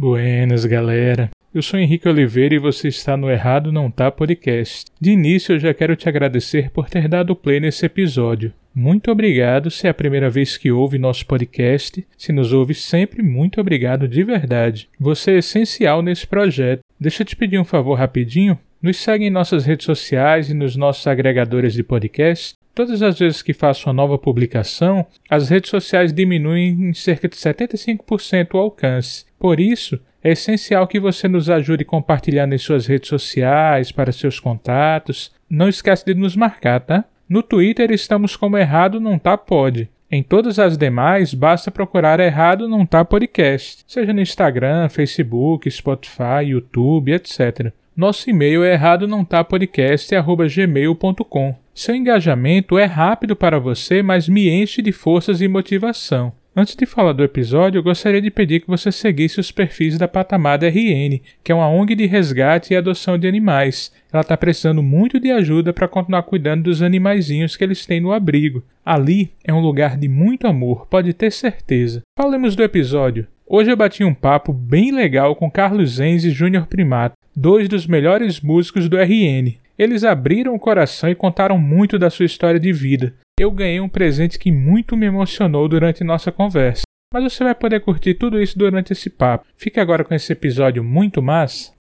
Buenas, galera. Eu sou Henrique Oliveira e você está no Errado Não Tá Podcast. De início, eu já quero te agradecer por ter dado play nesse episódio. Muito obrigado se é a primeira vez que ouve nosso podcast. Se nos ouve sempre, muito obrigado de verdade. Você é essencial nesse projeto. Deixa eu te pedir um favor rapidinho. Nos segue em nossas redes sociais e nos nossos agregadores de podcast. Todas as vezes que faço uma nova publicação, as redes sociais diminuem em cerca de 75% o alcance. Por isso, é essencial que você nos ajude compartilhando em suas redes sociais, para seus contatos. Não esquece de nos marcar, tá? No Twitter estamos como Errado Não Tá Pode. Em todas as demais, basta procurar Errado Não Tá Podcast, seja no Instagram, Facebook, Spotify, YouTube, etc. Nosso e-mail é errado não tá podcast@gmail.com. Seu engajamento é rápido para você, mas me enche de forças e motivação. Antes de falar do episódio, eu gostaria de pedir que você seguisse os perfis da Patamada RN, que é uma ONG de resgate e adoção de animais. Ela está precisando muito de ajuda para continuar cuidando dos animaizinhos que eles têm no abrigo. Ali é um lugar de muito amor, pode ter certeza. Falemos do episódio. Hoje eu bati um papo bem legal com Carlos Zenz e Júnior Primato, dois dos melhores músicos do RN. Eles abriram o coração e contaram muito da sua história de vida eu ganhei um presente que muito me emocionou durante nossa conversa. Mas você vai poder curtir tudo isso durante esse papo. Fique agora com esse episódio muito massa.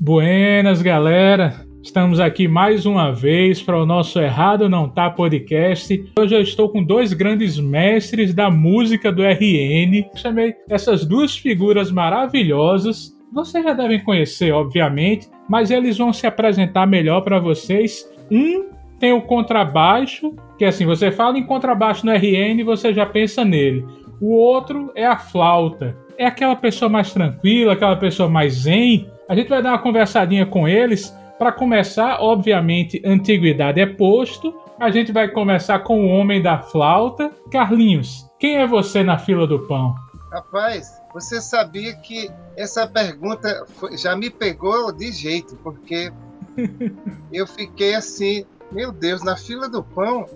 Buenas, galera! Estamos aqui mais uma vez para o nosso Errado Não Tá podcast. Hoje eu estou com dois grandes mestres da música do RN. Chamei essas duas figuras maravilhosas. Vocês já devem conhecer, obviamente, mas eles vão se apresentar melhor para vocês. Um tem o contrabaixo, que assim, você fala em contrabaixo no RN você já pensa nele. O outro é a flauta. É aquela pessoa mais tranquila, aquela pessoa mais zen. A gente vai dar uma conversadinha com eles para começar, obviamente, antiguidade é posto. A gente vai começar com o homem da flauta. Carlinhos, quem é você na fila do pão? Rapaz, você sabia que essa pergunta já me pegou de jeito, porque eu fiquei assim, meu Deus, na fila do pão.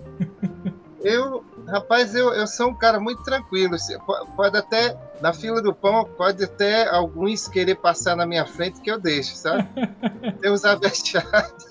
Eu, rapaz, eu, eu sou um cara muito tranquilo. Pode até na fila do pão, pode até alguns querer passar na minha frente que eu deixo, sabe? Uns abexados.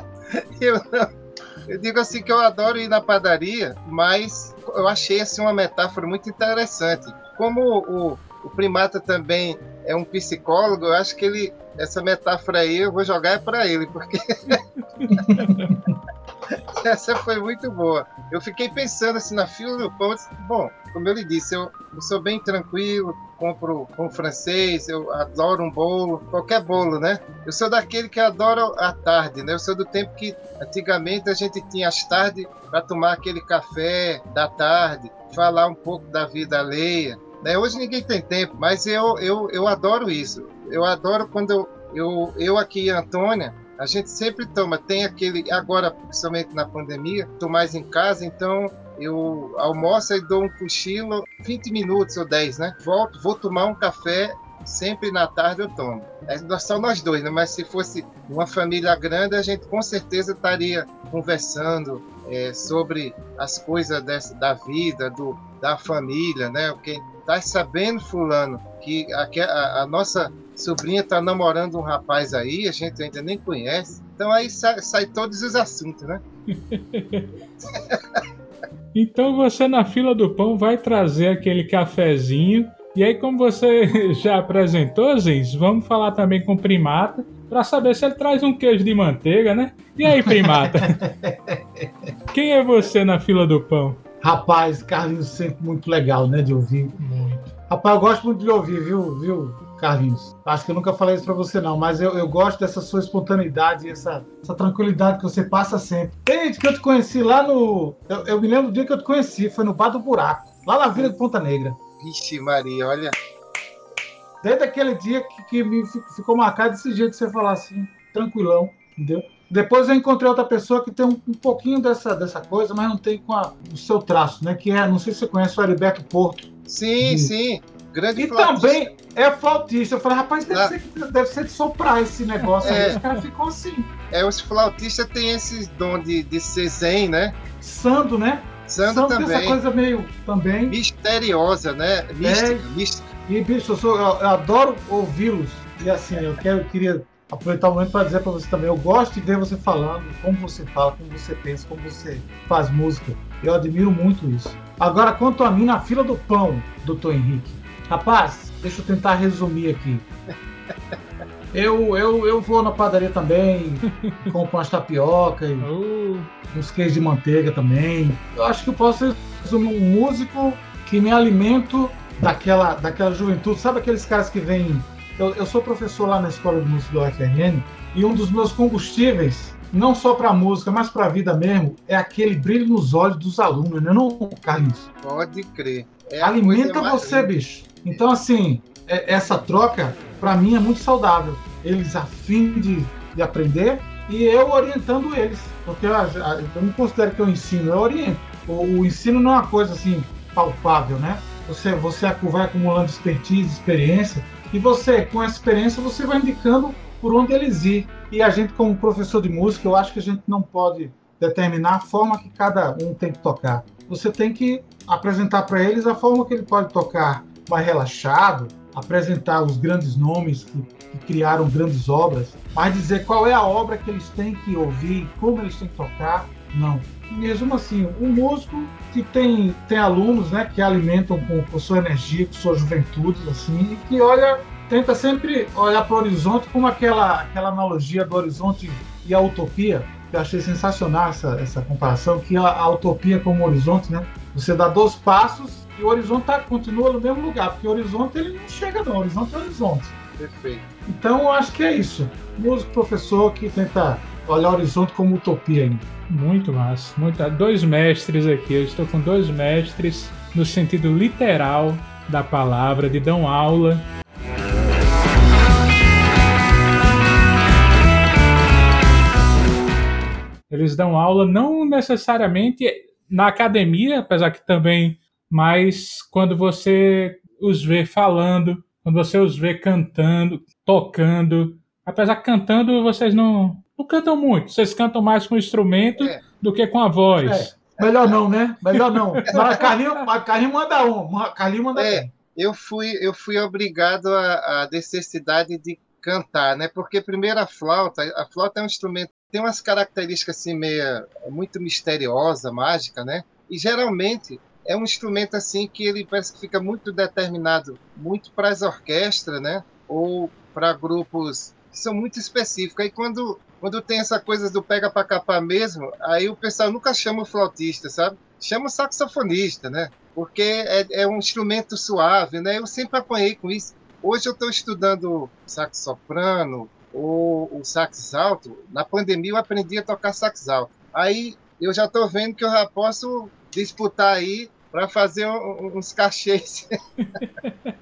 eu não. Eu digo assim que eu adoro ir na padaria, mas eu achei assim uma metáfora muito interessante. Como o, o primata também é um psicólogo, eu acho que ele essa metáfora aí eu vou jogar é para ele, porque essa foi muito boa. Eu fiquei pensando assim na fila do pão, bom, como eu lhe disse, eu, eu sou bem tranquilo, compro com francês, eu adoro um bolo, qualquer bolo, né? Eu sou daquele que adora a tarde, né? Eu sou do tempo que antigamente a gente tinha as tardes para tomar aquele café da tarde, falar um pouco da vida alheia. Né? Hoje ninguém tem tempo, mas eu, eu, eu adoro isso. Eu adoro quando eu, eu, eu aqui Antônia, a gente sempre toma, tem aquele, agora, principalmente na pandemia, estou mais em casa, então eu almoço e dou um cochilo, 20 minutos ou 10, né? Volto, vou tomar um café, sempre na tarde eu tomo. É só nós dois, né? Mas se fosse uma família grande, a gente com certeza estaria conversando é, sobre as coisas dessa, da vida, do, da família, né? Quem tá sabendo, fulano, que a, a, a nossa sobrinha está namorando um rapaz aí, a gente ainda nem conhece. Então aí sai, sai todos os assuntos, né? então você na fila do pão vai trazer aquele cafezinho. E aí, como você já apresentou, Zins, vamos falar também com o Primata para saber se ele traz um queijo de manteiga, né? E aí, Primata? Quem é você na fila do pão? Rapaz, Carlinhos sempre muito legal, né, de ouvir. Muito. Rapaz, eu gosto muito de ouvir, viu, viu, Carlinhos? Acho que eu nunca falei isso pra você, não, mas eu, eu gosto dessa sua espontaneidade, essa, essa tranquilidade que você passa sempre. Desde que eu te conheci lá no. Eu, eu me lembro do dia que eu te conheci, foi no Bar do Buraco, lá na Vila de Ponta Negra. Vixe, Maria, olha. Desde aquele dia que, que me ficou marcado desse jeito que você falar assim, tranquilão, entendeu? Depois eu encontrei outra pessoa que tem um, um pouquinho dessa, dessa coisa, mas não tem com a, o seu traço, né? Que é, não sei se você conhece o Heriberto Porto. Sim, de, sim. Grande e flautista. também é flautista. Eu falei, rapaz, deve, ah. ser, deve ser de soprar esse negócio é. aí. Os caras ficam assim. É, os flautistas têm esse dom de, de ser zen, né? Sando, né? Sando, Sando também. essa coisa meio também. Misteriosa, né? Mística, é. mística. E, bicho, eu, sou, eu, eu adoro ouvi-los. E assim, eu, quero, eu queria aproveitar o momento para dizer para você também, eu gosto de ver você falando, como você fala, como você pensa, como você faz música. Eu admiro muito isso. Agora, quanto a mim, na fila do pão, doutor Henrique. Rapaz, deixa eu tentar resumir aqui. Eu, eu, eu vou na padaria também, compro umas tapioca e uh. uns queijos de manteiga também. Eu acho que eu posso resumir um músico que me alimento daquela, daquela juventude. Sabe aqueles caras que vêm eu, eu, sou professor lá na Escola de Música do UFRN e um dos meus combustíveis, não só para a música, mas para a vida mesmo, é aquele brilho nos olhos dos alunos, né? Não, Carlinhos? Pode crer. É Alimenta você, linda. bicho. Então, assim, é, essa troca, para mim, é muito saudável. Eles a fim de, de aprender e eu orientando eles. Porque eu, eu não considero que eu ensino, eu oriento. O, o ensino não é uma coisa assim palpável, né? Você, você vai acumulando expertise, experiência, e você, com essa experiência, você vai indicando por onde eles ir. E a gente, como professor de música, eu acho que a gente não pode determinar a forma que cada um tem que tocar. Você tem que apresentar para eles a forma que ele pode tocar mais relaxado, apresentar os grandes nomes que, que, criaram grandes obras, mas dizer qual é a obra que eles têm que ouvir, como eles têm que tocar, não. Mesmo assim, um músico que tem, tem alunos né, que alimentam com, com sua energia, com sua juventude, assim, e que olha, tenta sempre olhar para o horizonte como aquela, aquela analogia do horizonte e a utopia. Eu achei sensacional essa, essa comparação, que a, a utopia como horizonte, né? Você dá dois passos e o horizonte tá, continua no mesmo lugar, porque o horizonte ele não chega não, o horizonte é horizonte. Perfeito. Então eu acho que é isso. Músico professor que tenta olhar o horizonte como utopia ainda. Muito massa. Muito... Dois mestres aqui. Eu estou com dois mestres no sentido literal da palavra, de dão aula. Eles dão aula não necessariamente na academia, apesar que também, mas quando você os vê falando, quando você os vê cantando, tocando, apesar que cantando vocês não não cantam muito. Vocês cantam mais com instrumento é. do que com a voz. É. Melhor não, né? Melhor não. Mas Carlinho, Carlinho manda um. Carlinho manda é, um. Eu fui, eu fui obrigado à necessidade de cantar, né? Porque primeiro a flauta, a flauta é um instrumento tem umas características assim meia muito misteriosa, mágica, né? E geralmente é um instrumento assim que ele parece que fica muito determinado muito para as orquestras, né? Ou para grupos que são muito específicos. Aí quando quando tem essa coisa do pega para capar mesmo, aí o pessoal nunca chama o flautista, sabe? Chama o saxofonista, né? Porque é, é um instrumento suave, né? Eu sempre apanhei com isso. Hoje eu estou estudando sax soprano ou o sax alto. Na pandemia eu aprendi a tocar sax alto. Aí eu já estou vendo que eu já posso disputar aí para fazer uns cachês.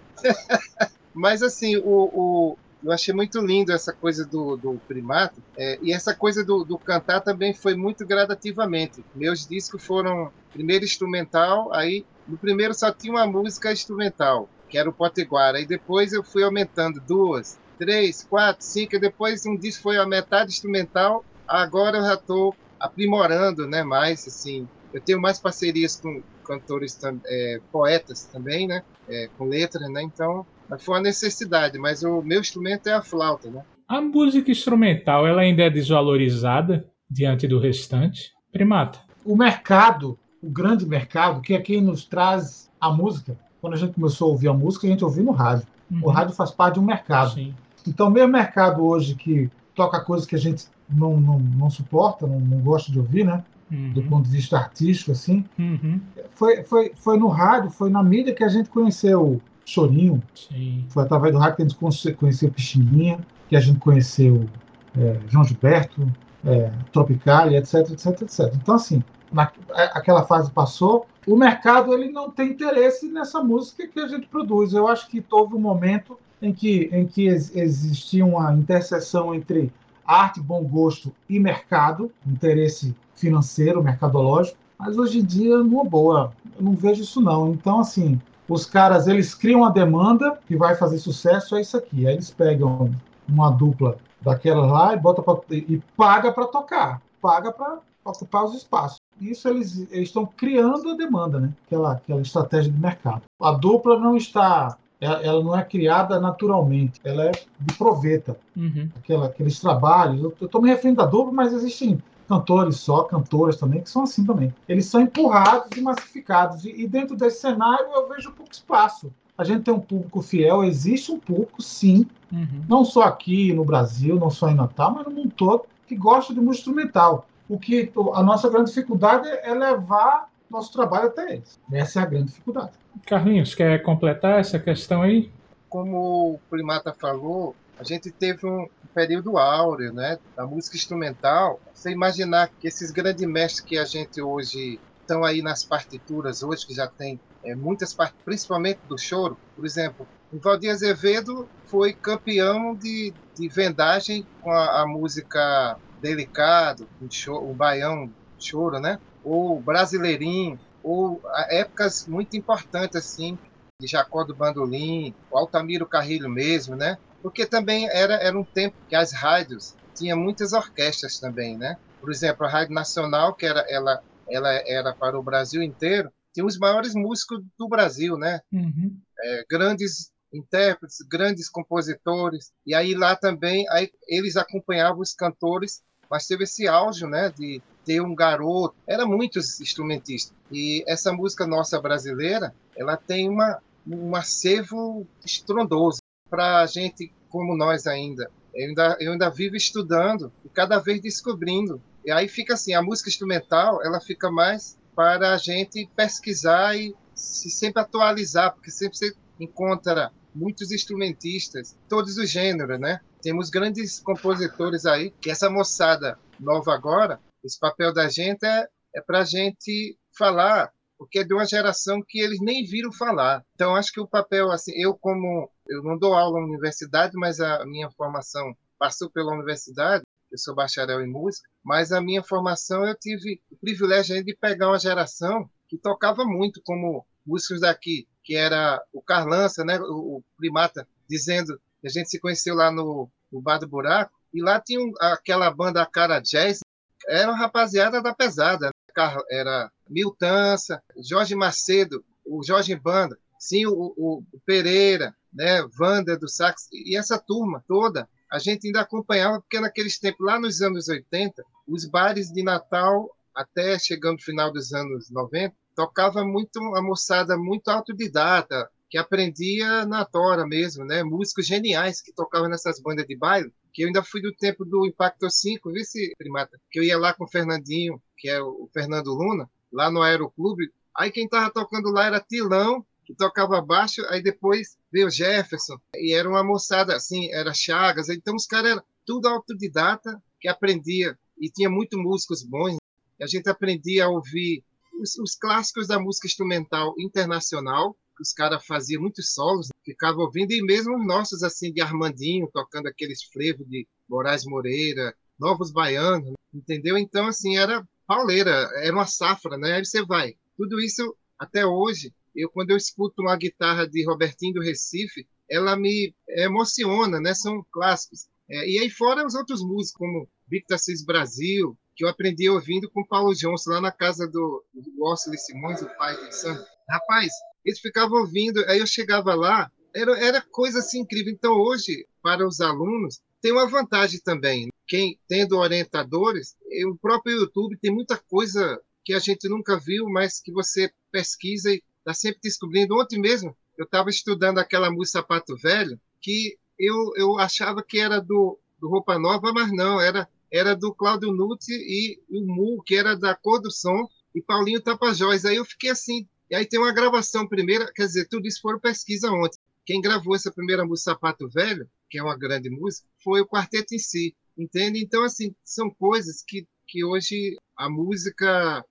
Mas assim, o, o, eu achei muito lindo essa coisa do, do primato. É, e essa coisa do, do, cantar também foi muito gradativamente. Meus discos foram primeiro instrumental, aí no primeiro só tinha uma música instrumental, que era o Potiguara. E depois eu fui aumentando duas, três, quatro, cinco, e depois um disco foi a metade instrumental. Agora eu já estou aprimorando né, mais, assim. Eu tenho mais parcerias com cantores, é, poetas também, né? É, com letras, né? Então foi uma necessidade, mas o meu instrumento é a flauta, né? A música instrumental, ela ainda é desvalorizada diante do restante? Primata. O mercado, o grande mercado, que é quem nos traz a música. Quando a gente começou a ouvir a música, a gente ouvia no rádio. Uhum. O rádio faz parte de um mercado. Sim. Então, o mesmo mercado hoje que toca coisas que a gente não, não, não suporta, não, não gosta de ouvir, né? Uhum. Do ponto de vista artístico, assim. Uhum. Foi, foi, foi no rádio, foi na mídia que a gente conheceu Chorinho. Sim. Foi através do rádio que a gente conheceu Pichininha, que a gente conheceu é, João Gilberto, é, Tropical, etc, etc, etc. Então, assim, na, aquela fase passou, o mercado ele não tem interesse nessa música que a gente produz. Eu acho que houve um momento em que, em que existia uma interseção entre arte, bom gosto e mercado, interesse financeiro, mercadológico, mas hoje em dia, numa boa, eu não vejo isso não. Então, assim, Os caras, eles criam uma demanda que vai fazer sucesso, é isso aqui. Aí eles pegam uma dupla daquela lá e bota pra, e paga para tocar, paga para ocupar os espaços. Isso eles, eles estão criando a demanda, né? Aquela, aquela estratégia de mercado. A dupla não está ela, não é criada naturalmente, ela é de proveta. Uhum. Aquela, aqueles trabalhos, eu estou me referindo a dupla, mas existem cantores só, cantoras também, que são assim também. Eles são empurrados e massificados, e, e dentro desse cenário eu vejo pouco espaço. A gente tem um público fiel, existe um público, sim, uhum. não só aqui no Brasil, não só em Natal, mas no mundo todo, que gosta de música instrumental. O que a nossa grande dificuldade é levar nosso trabalho até eles. Essa é a grande dificuldade. Carlinhos, quer completar essa questão aí? Como o Primata falou, a gente teve um período áureo, né, da música instrumental. Você imaginar que esses grandes mestres que a gente hoje estão aí nas partituras hoje, que já tem é, muitas partes, principalmente do choro, por exemplo, o Valdir Azevedo foi campeão de, de vendagem com a, a música Delicado, o, choro, o baião choro, né? Ou Brasileirinho, ou épocas muito importantes assim de Jacó do Bandolim, o Altamiro Carrilho mesmo, né? Porque também era, era um tempo que as rádios tinha muitas orquestras também, né? Por exemplo, a Rádio Nacional, que era ela ela era para o Brasil inteiro, tinha os maiores músicos do Brasil, né? Uhum. É, grandes intérpretes, grandes compositores. E aí lá também aí eles acompanhavam os cantores, mas teve esse auge, né, de ter um garoto, era muitos instrumentistas. E essa música nossa brasileira, ela tem uma, um acervo estrondoso para gente como nós ainda. Eu ainda, eu ainda vivo estudando e cada vez descobrindo. E aí fica assim, a música instrumental, ela fica mais para a gente pesquisar e se sempre atualizar, porque sempre você encontra muitos instrumentistas, todos os gêneros, né? Temos grandes compositores aí, que essa moçada nova agora, esse papel da gente é, é para a gente falar, porque é de uma geração que eles nem viram falar. Então, acho que o papel, assim, eu como, eu não dou aula na universidade, mas a minha formação passou pela universidade, eu sou bacharel em música, mas a minha formação eu tive o privilégio de pegar uma geração que tocava muito, como músicos daqui, que era o Carlança, né, o, Primata, dizendo a gente se conheceu lá no, no Bar do Buraco, e lá tinha aquela banda Cara Jazz, era uma rapaziada da pesada. Né? Era Miltança, Jorge Macedo, o Jorge Banda, sim, o, o, Pereira, né, Wanda do sax, e essa turma toda, a gente ainda acompanhava, porque naqueles tempos, lá nos anos 80, os bares de Natal, até chegando no final dos anos 90, tocava muito a moçada muito autodidata, que aprendia na tora mesmo, né? Músicos geniais que tocavam nessas bandas de baile, que eu ainda fui do tempo do Impacto 5, viu se primata? Que eu ia lá com o Fernandinho, que é o Fernando Luna, lá no Aeroclube. Aí quem tava tocando lá era Tilão, que tocava baixo, aí depois veio Jefferson, e era uma moçada assim, era Chagas, então os caras eram tudo autodidata, que aprendia, e tinha muito músicos bons, a gente aprendia a ouvir os, os clássicos da música instrumental internacional, que os caras faziam muitos solos, ficava ouvindo, e mesmo os nossos, assim, de Armandinho, tocando aqueles frevos de Moraes Moreira, Novos Baianos, entendeu? Então, assim, era pauleira, era uma safra, né? Aí você vai. Tudo isso, até hoje, eu quando eu escuto uma guitarra de Robertinho do Recife, ela me emociona, né? São clássicos. É, e aí fora os outros músicos, como Victor Assis Brasil, que eu aprendi ouvindo com Paulo Johnson, lá na casa do, do Orson Simões, o pai do Sam. Rapaz, eles ficavam ouvindo, aí eu chegava lá, era, era coisa assim incrível. Então, hoje, para os alunos, tem uma vantagem também. Quem tendo orientadores, o próprio YouTube tem muita coisa que a gente nunca viu, mas que você pesquisa e está sempre descobrindo. Ontem mesmo, eu estava estudando aquela música Sapato Velho, que eu, eu achava que era do, do Roupa Nova, mas não, era, era do Cláudio Nutti e o Mu, que era da Cor do Som, e Paulinho Tapajós. Aí eu fiquei assim, e aí tem uma gravação primeira, quer dizer, tudo isso foram pesquisa ontem. Quem gravou essa primeira música Sapato Velho, que é uma grande música, foi o quarteto em si, entende? Então, assim, são coisas que, que hoje a música,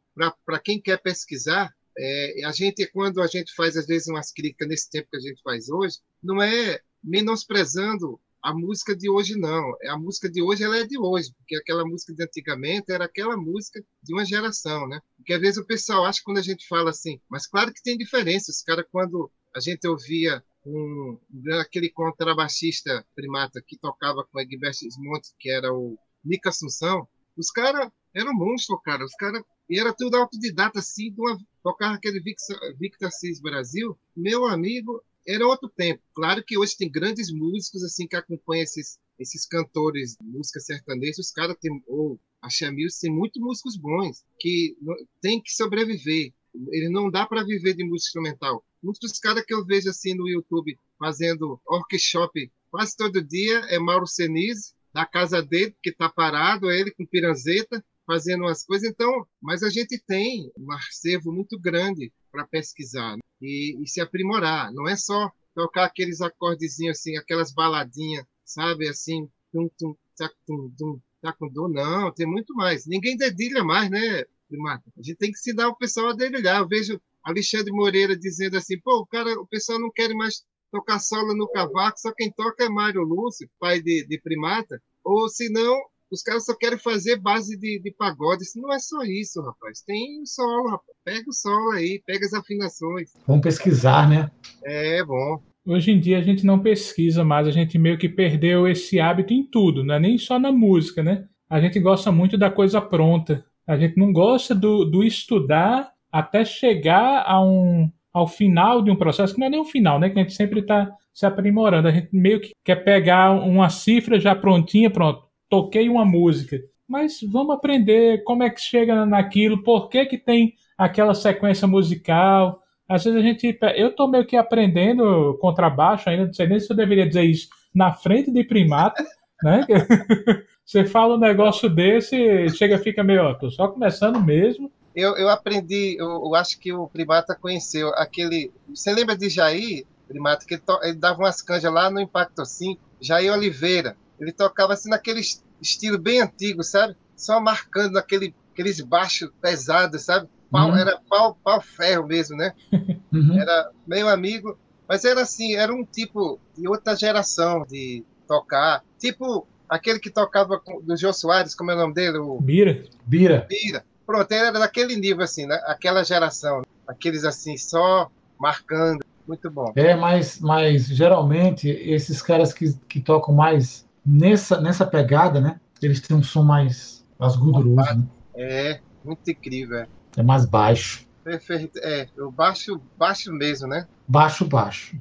para quem quer pesquisar, é, a gente, quando a gente faz, às vezes, umas críticas nesse tempo que a gente faz hoje, não é menosprezando a música de hoje não. A música de hoje ela é de hoje, porque aquela música de antigamente era aquela música de uma geração, né? Porque às vezes o pessoal acha quando a gente fala assim, mas claro que tem diferença. Os caras quando a gente ouvia um, aquele contrabaixista primata que tocava com Egberto Montes, que era o Nica Assunção. Os caras eram monstros, cara. Os caras. Era tudo autodidata, assim, de uma, tocava aquele Victor Cis Brasil. Meu amigo, era outro tempo. Claro que hoje tem grandes músicos assim que acompanham esses, esses cantores de música sertaneja. Os caras têm, ou a Chamil tem muitos músicos bons que tem que sobreviver. Ele não dá para viver de música instrumental. Muitos dos caras que eu vejo assim no YouTube fazendo workshop quase todo dia é Mauro Senise, da casa dele, que está parado, ele com piranzeta, fazendo umas coisas. Então, mas a gente tem um acervo muito grande para pesquisar né? e, e, se aprimorar. Não é só tocar aqueles acordezinhos assim, aquelas baladinhas, sabe, assim, tum, tum, tac, tum, tum, tac, tum, não, tem muito mais. Ninguém dedilha mais, né, Primata? A gente tem que ensinar o pessoal a dedilhar. Eu vejo Alexandre Moreira dizendo assim, pô, o cara, o pessoal não quer mais tocar solo no cavaco, só quem toca é Mário Lúcio, pai de, de Primata, ou se não, os caras só querem fazer base de, de pagode. Isso não é só isso, rapaz. Tem o solo, rapaz. Pega o solo aí, pega as afinações. Vamos pesquisar, né? É, bom. Hoje em dia a gente não pesquisa mais, a gente meio que perdeu esse hábito em tudo, não é nem só na música, né? A gente gosta muito da coisa pronta. A gente não gosta do, do estudar até chegar a um, ao final de um processo, que não é nem o final, né? Que a gente sempre está se aprimorando. A gente meio que quer pegar uma cifra já prontinha, pronto, toquei uma música. Mas vamos aprender como é que chega naquilo, por que, que tem aquela sequência musical. Às vezes a gente. Eu estou meio que aprendendo contrabaixo ainda, não sei nem se eu deveria dizer isso na frente de primata, né? Você fala um negócio desse, chega fica meio, ó, tô só começando mesmo eu, eu aprendi, eu, eu, acho que o Primata conheceu aquele. Você lembra de Jair, Primata, que ele, to, ele dava umas canjas lá no Impacto 5, Jair Oliveira. Ele tocava assim naquele estilo bem antigo, sabe? Só marcando aquele, aqueles baixos pesados, sabe? Pau, uhum. Era pau, pau ferro mesmo, né? Uhum. Era meio amigo, mas era assim, era um tipo de outra geração de tocar. Tipo aquele que tocava com, do Jô Soares, como é o nome dele? O... Bira. Bira. Bira. Pronto, era daquele nível, assim, né? aquela geração. Aqueles, assim, só marcando. Muito bom. É, mas, mas geralmente esses caras que, que tocam mais nessa, nessa pegada, né? Eles têm um som mais, mais gorduroso. Né? É, muito incrível. É, é mais baixo. Perfeito. É, o baixo, baixo mesmo, né? Baixo, baixo.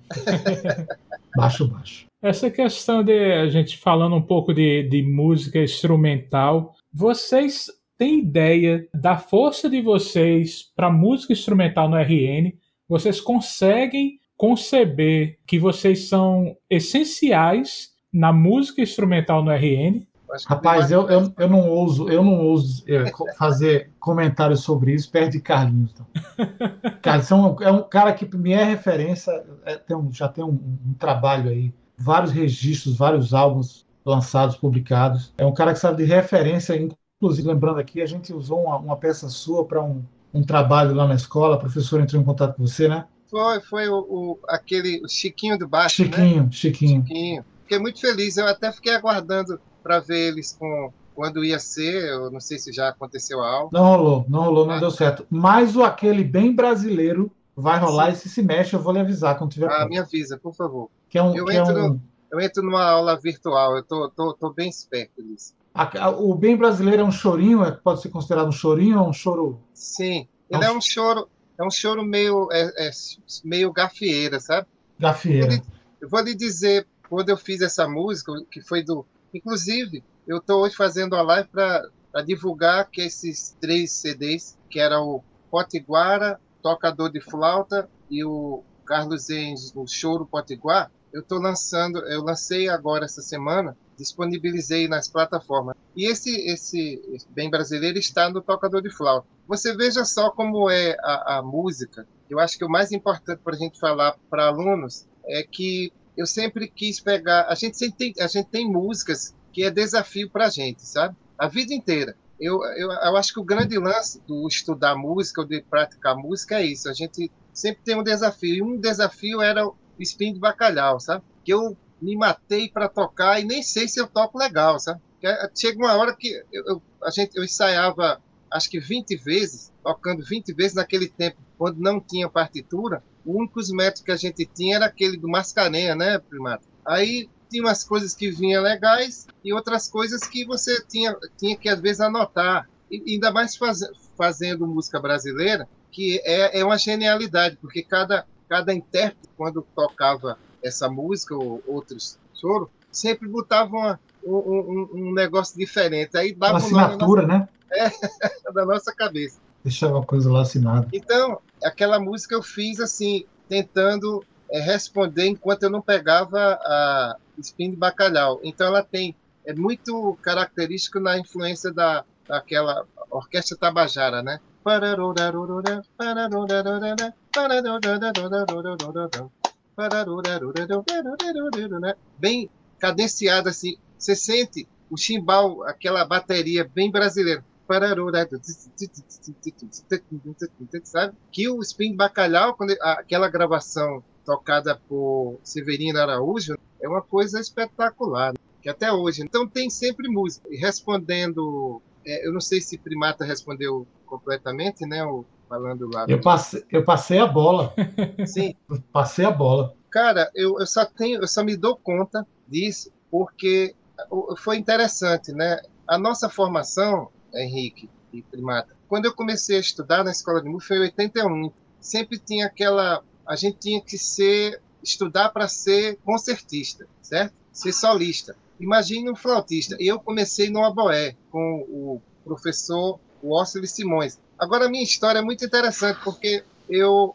baixo, baixo. Essa questão de a gente falando um pouco de, de música instrumental, vocês tem ideia da força de vocês para música instrumental no RN, vocês conseguem conceber que vocês são essenciais na música instrumental no RN. Rapaz, eu, eu, eu não ouso, eu não ouso é, fazer comentários sobre isso perto de Carlinhos. Então. Carlinhos é um, é um, cara que me é referência, é, tem um, já tem um, um trabalho aí, vários registros, vários álbuns lançados, publicados. É um cara que sabe de referência, Inclusive, lembrando aqui, a gente usou uma, uma peça sua para um, um trabalho lá na escola, a professora entrou em contato com você, né? Foi, foi o, o aquele o Chiquinho do Baixo, Chiquinho, né? Chiquinho. Chiquinho. Fiquei muito feliz, eu até fiquei aguardando para ver eles com quando ia ser, eu não sei se já aconteceu algo. Não rolou, não rolou, não ah. deu certo. Mas o aquele bem brasileiro vai rolar Sim. e se se mexe, eu vou lhe avisar quando tiver. Ah, me avisa, por favor. Que é um, eu, que é entro é um... eu entro numa aula virtual, eu tô, tô, tô bem esperto nisso. O bem brasileiro é um chorinho, é, pode ser considerado um chorinho ou um choro? Sim, ele é um, é um choro, é um choro meio, é, é meio gafieira, sabe? Gafieira. Eu vou, lhe, eu vou lhe dizer, quando eu fiz essa música, que foi do. Inclusive, eu estou hoje fazendo a live para divulgar que esses três CDs, que era o Potiguara, Tocador de Flauta e o Carlos Enges, o Choro Potiguar, eu estou lançando, eu lancei agora essa semana disponibilizei nas plataformas. E esse, esse bem brasileiro está no tocador de flauta. Você veja só como é a, a música. Eu acho que o mais importante para a gente falar para alunos é que eu sempre quis pegar. A gente sempre tem, a gente tem músicas que é desafio para a gente, sabe? A vida inteira. Eu, eu, eu acho que o grande lance do estudar música ou de praticar música é isso. A gente sempre tem um desafio. E um desafio era o espinho de bacalhau, sabe? Que eu me matei para tocar e nem sei se eu toco legal, sabe? Eh, chega uma hora que eu, eu, a gente, eu ensaiava acho que 20 vezes, tocando 20 vezes naquele tempo, quando não tinha partitura, o único métodos que a gente tinha era aquele do Mascarenha, né, Primata? Aí tinha umas coisas que vinham legais e outras coisas que você tinha, tinha que, às vezes, anotar. E, ainda mais faz, fazendo música brasileira, que é, é uma genialidade, porque cada, cada intérprete, quando tocava essa música ou outros choros, sempre botava uma, um, um, um, negócio diferente. Aí dava uma assinatura, nossa, né? É, da nossa cabeça. Deixava uma coisa lá assinada. Então, aquela música eu fiz assim, tentando é, responder enquanto eu não pegava a spin de bacalhau. Então ela tem é muito característico na influência da daquela orquestra tabajara, né? Bem cadenciado assim, você sente o chimbal, aquela bateria bem brasileira. Sabe? Que o Spin Bacalhau, quando aquela gravação tocada por Severino Araújo, é uma coisa espetacular, que até hoje. Então tem sempre música. E respondendo, é, eu não sei se Primata respondeu completamente, né? Ou falando lá. Eu passei, eu passei a bola. Sim. passei a bola. Cara, eu, eu só tenho, eu só me dou conta disso porque foi interessante, né? A nossa formação, Henrique e Primata, quando eu comecei a estudar na escola de música foi em 81. Sempre tinha aquela, a gente tinha que ser estudar para ser concertista, certo? Ser solista. Imagine um flautista. Eu comecei no Aboé com o professor Ossili Simões. Agora a minha história é muito interessante porque eu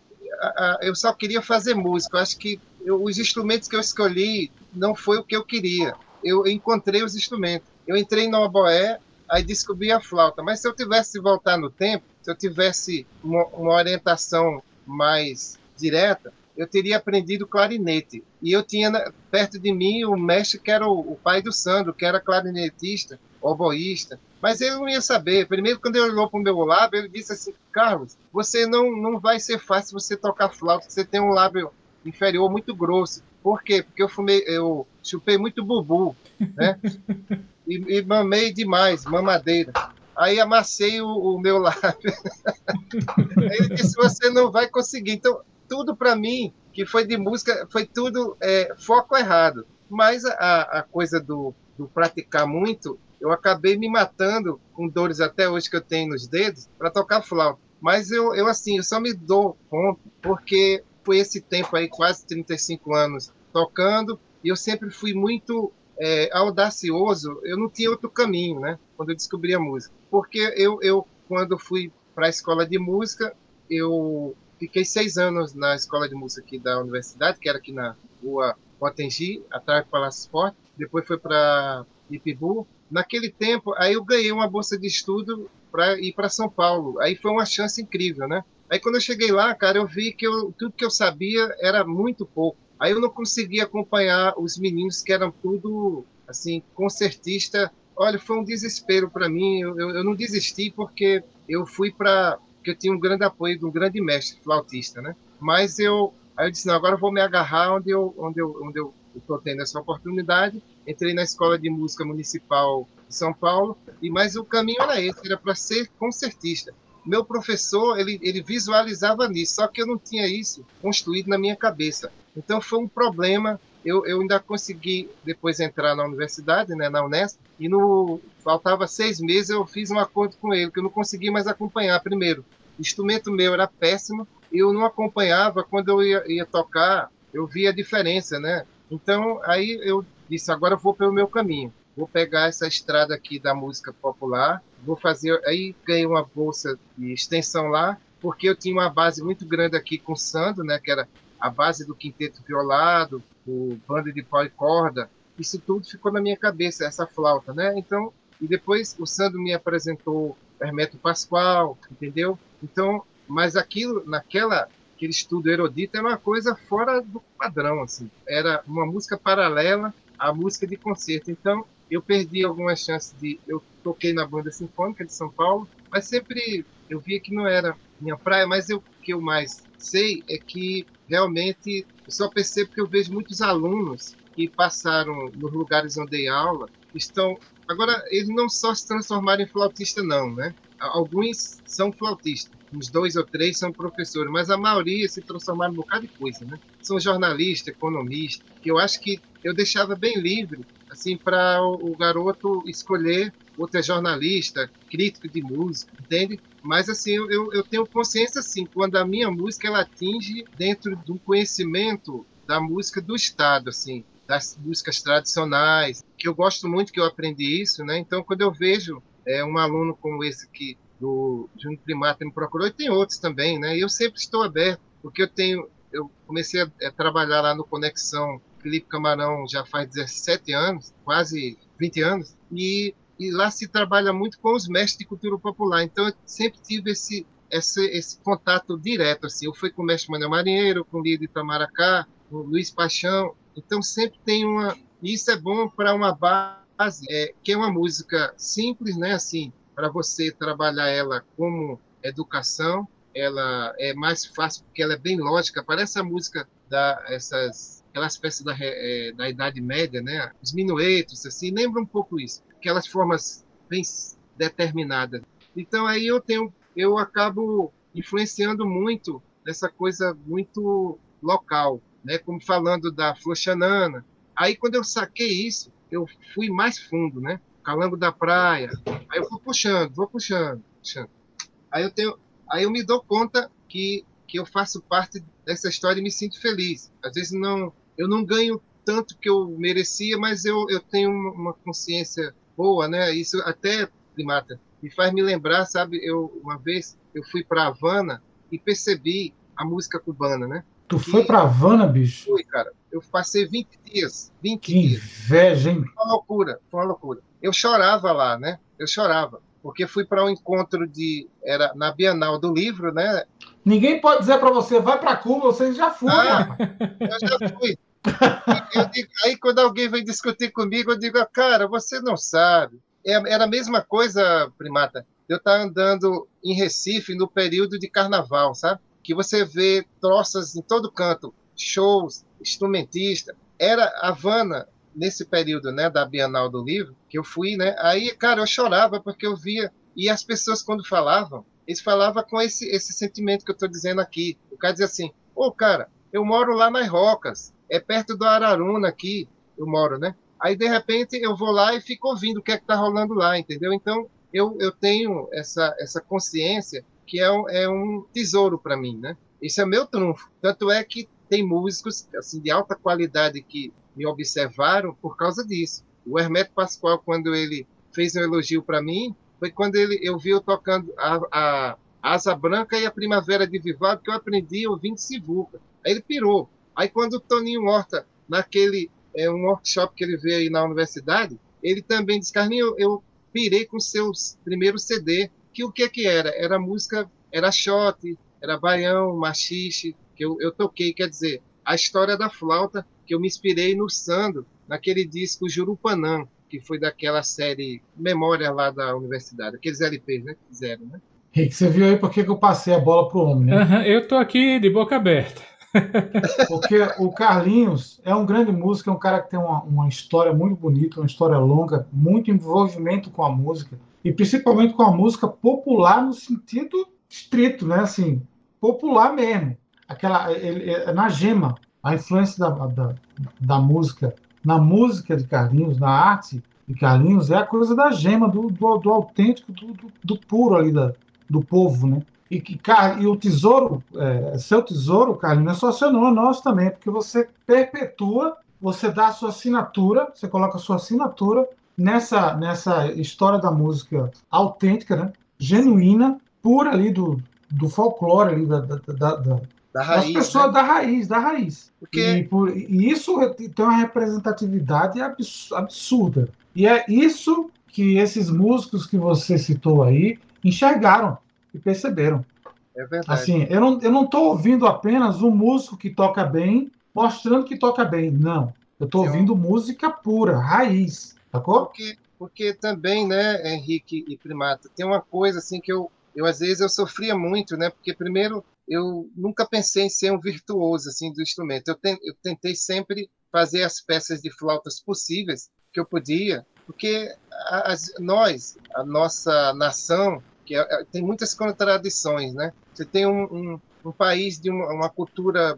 eu só queria fazer música. Eu acho que eu, os instrumentos que eu escolhi não foi o que eu queria. Eu encontrei os instrumentos. Eu entrei no oboé, aí descobri a flauta. Mas se eu tivesse voltar no tempo, se eu tivesse uma, uma orientação mais direta, eu teria aprendido clarinete. E eu tinha perto de mim o mestre que era o, o pai do Sandro, que era clarinetista, oboísta. Mas ele não ia saber. Primeiro, quando ele olhou para o meu lábio, ele disse assim: Carlos, você não, não vai ser fácil você tocar flauta, você tem um lábio inferior muito grosso. Por quê? Porque eu fumei, eu chupei muito bubu, né? e, e mamei demais, mamadeira. Aí amassei o, o meu lábio. ele disse: você não vai conseguir. Então, tudo para mim que foi de música foi tudo é, foco errado. Mas a, a coisa do, do praticar muito, eu acabei me matando com dores até hoje que eu tenho nos dedos para tocar flauta. Mas eu, eu assim, eu só me dou conta porque foi esse tempo aí, quase 35 anos tocando, e eu sempre fui muito é, audacioso, eu não tinha outro caminho, né? Quando eu descobri a música. Porque eu, eu quando fui para a escola de música, eu fiquei seis anos na escola de música aqui da universidade, que era aqui na rua Potengi, atrás do Palácio Esporte. Depois foi para Ipibu. Naquele tempo, aí eu ganhei uma bolsa de estudo para ir para São Paulo. Aí foi uma chance incrível, né? Aí quando eu cheguei lá, cara, eu vi que eu, tudo que eu sabia era muito pouco. Aí eu não conseguia acompanhar os meninos que eram tudo assim concertista. Olha, foi um desespero para mim. Eu, eu, eu, não desisti porque eu fui para porque eu tinha um grande apoio de um grande mestre flautista, né? Mas eu aí eu disse não, agora eu vou me agarrar onde eu onde eu onde eu estou tendo essa oportunidade. Entrei na escola de música municipal de São Paulo e mas o caminho era esse, era para ser concertista meu professor ele, ele visualizava nisso, só que eu não tinha isso construído na minha cabeça. Então foi um problema. Eu, eu ainda consegui depois entrar na universidade, né, na Unesp, e no faltava seis meses eu fiz um acordo com ele que eu não consegui mais acompanhar. Primeiro, o instrumento meu era péssimo, eu não acompanhava quando eu ia, ia tocar, eu via a diferença, né? Então aí eu disse agora eu vou pelo meu caminho vou pegar essa estrada aqui da música popular, vou fazer. Aí ganhei uma bolsa de extensão lá, porque eu tinha uma base muito grande aqui com o Sandro, né, que era a base do quinteto violado, o banda de pau e corda. Isso tudo ficou na minha cabeça, essa flauta, né? Então, e depois o Sandro me apresentou Hermeto Pascoal, entendeu? Então, mas aquilo, naquela aquele estudo erudito era uma coisa fora do padrão, assim. Era uma música paralela à música de concerto. Então, eu perdi algumas chances de. Eu toquei na banda sinfônica de São Paulo, mas sempre eu via que não era minha praia. Mas o que eu mais sei é que realmente eu só percebo que eu vejo muitos alunos que passaram nos lugares onde dei aula estão agora eles não só se transformaram em flautista não né alguns são flautistas uns dois ou três são professores, mas a maioria se transformaram em um bocado de coisa, né? São jornalistas, economistas, que eu acho que eu deixava bem livre, assim, para o garoto escolher outro é jornalista, crítico de música, entende? Mas assim, eu, eu tenho consciência assim, quando a minha música ela atinge dentro de um conhecimento da música do estado, assim, das músicas tradicionais, que eu gosto muito que eu aprendi isso, né? Então, quando eu vejo é, um aluno como esse que do Júnior Primata me procurou, e tem outros também, né? E eu sempre estou aberto, porque eu tenho, eu comecei a, a trabalhar lá no Conexão Felipe Camarão já faz 17 anos, quase 20 anos, e, e lá se trabalha muito com os mestres de cultura popular. Então, eu sempre tive esse, esse, esse contato direto. Assim. Eu fui com o mestre Manuel Marinheiro, com o Lídio Itamaracá, com o Luiz Paixão. Então, sempre tem uma. Isso é bom para uma base, é, que é uma música simples, né? Assim, para você trabalhar ela como educação, ela é mais fácil porque ela é bem lógica. Parece a música da essas aquelas peças da, é, da Idade Média, né? Os minuetos, assim, lembra um pouco isso. Aquelas formas bem determinadas. Então aí eu tenho, eu acabo influenciando muito nessa coisa muito local, né? Como falando da Floxanana. Aí quando eu saquei isso, eu fui mais fundo, né? Calango da Praia. Aí eu vou puxando, vou puxando, puxando. Aí eu tenho, aí eu me dou conta que que eu faço parte dessa história e me sinto feliz. Às vezes não eu não ganho tanto que eu merecia, mas eu, eu tenho uma consciência boa, né? Isso até, Primata, me faz me lembrar, sabe? Eu uma vez eu fui para Havana e percebi a música cubana, né? Tu que... foi para Havana, bicho? Fui, cara. Eu passei 20 dias, 20 que dias. inveja, hein? Foi uma loucura, foi uma loucura. Eu chorava lá, né? Eu chorava, porque fui para um encontro de era na Bienal do Livro, né? Ninguém pode dizer para você, vai para Cuba, você já foi, ah, Eu já fui. Digo, aí quando alguém vem discutir comigo, eu digo, cara, você não sabe. É, era a mesma coisa, primata. Eu estar tá andando em Recife no período de carnaval, sabe? Que você vê troças em todo canto, shows, instrumentista. Era Havana nesse período, né, da Bienal do Livro, que eu fui, né? Aí, cara, eu chorava porque eu via e as pessoas quando falavam, eles falavam com esse esse sentimento que eu estou dizendo aqui. O cara dizia assim: "Ô, oh, cara, eu moro lá nas Rocas é perto do Araruna aqui, eu moro, né? Aí, de repente, eu vou lá e fico ouvindo o que é que tá rolando lá, entendeu? Então, eu, eu tenho essa, essa consciência que é um, é um tesouro para mim, né? Isso é meu trunfo. Tanto é que tem músicos assim de alta qualidade que me observaram por causa disso. O Hermeto Pascoal, quando ele fez um elogio para mim, foi quando ele, eu vi eu tocando a, a, Asa Branca e a Primavera de Vivaldi, que eu aprendi ouvindo Sivuca. Aí ele pirou. Aí quando o Toninho Horta, naquele é, um workshop que ele veio aí na universidade, ele também disse, Carlinhos, eu, eu pirei com seus primeiros CD, que o que que era? Era música, era shot, era baião, machixe, que eu, eu toquei, quer dizer, a história da flauta, que eu me inspirei no Sandro, naquele disco Jurupanã, que foi daquela série Memória lá da universidade, aqueles LPs, né, que fizeram, né? Rick, você viu aí por que eu passei a bola pro homem, né? Uhum, eu tô aqui de boca aberta. Porque o Carlinhos é um grande músico, é um cara que tem uma, uma história muito bonita, uma história longa, muito envolvimento com a música, e principalmente com a música popular no sentido estrito, né? Assim, popular mesmo. Aquela, ele, é, na gema, a influência da, da, da, música, na música de Carlinhos, na arte de Carlinhos, é a coisa da gema, do, do, do autêntico, do, do, do, puro ali da, do povo, né? E, que, e o tesouro, é, seu tesouro, Carlinhos, não é só seu, não, é nosso também, porque você perpetua, você dá a sua assinatura, você coloca a sua assinatura nessa, nessa história da música autêntica, né? genuína, pura ali do, do folclore ali, da, da, da, da da raiz, das pessoas né? da raiz, da raiz. Porque... E, por, e, isso tem uma representatividade absurda. E é isso que esses músicos que você citou aí enxergaram e perceberam. É verdade. Assim, eu não, eu não tô ouvindo apenas um músico que toca bem, mostrando que toca bem. Não. Eu estou ouvindo música pura, raiz. Sacou? Porque, porque também, né, Henrique e Primata, tem uma coisa assim que eu, eu às vezes eu sofria muito, né? Porque primeiro eu nunca pensei em ser um virtuoso assim do instrumento. Eu, ten, eu tentei sempre fazer as peças de flautas possíveis que eu podia, porque as, nós, a nossa nação, que é, tem muitas contradições, né? Você tem um, um, um país de uma, uma cultura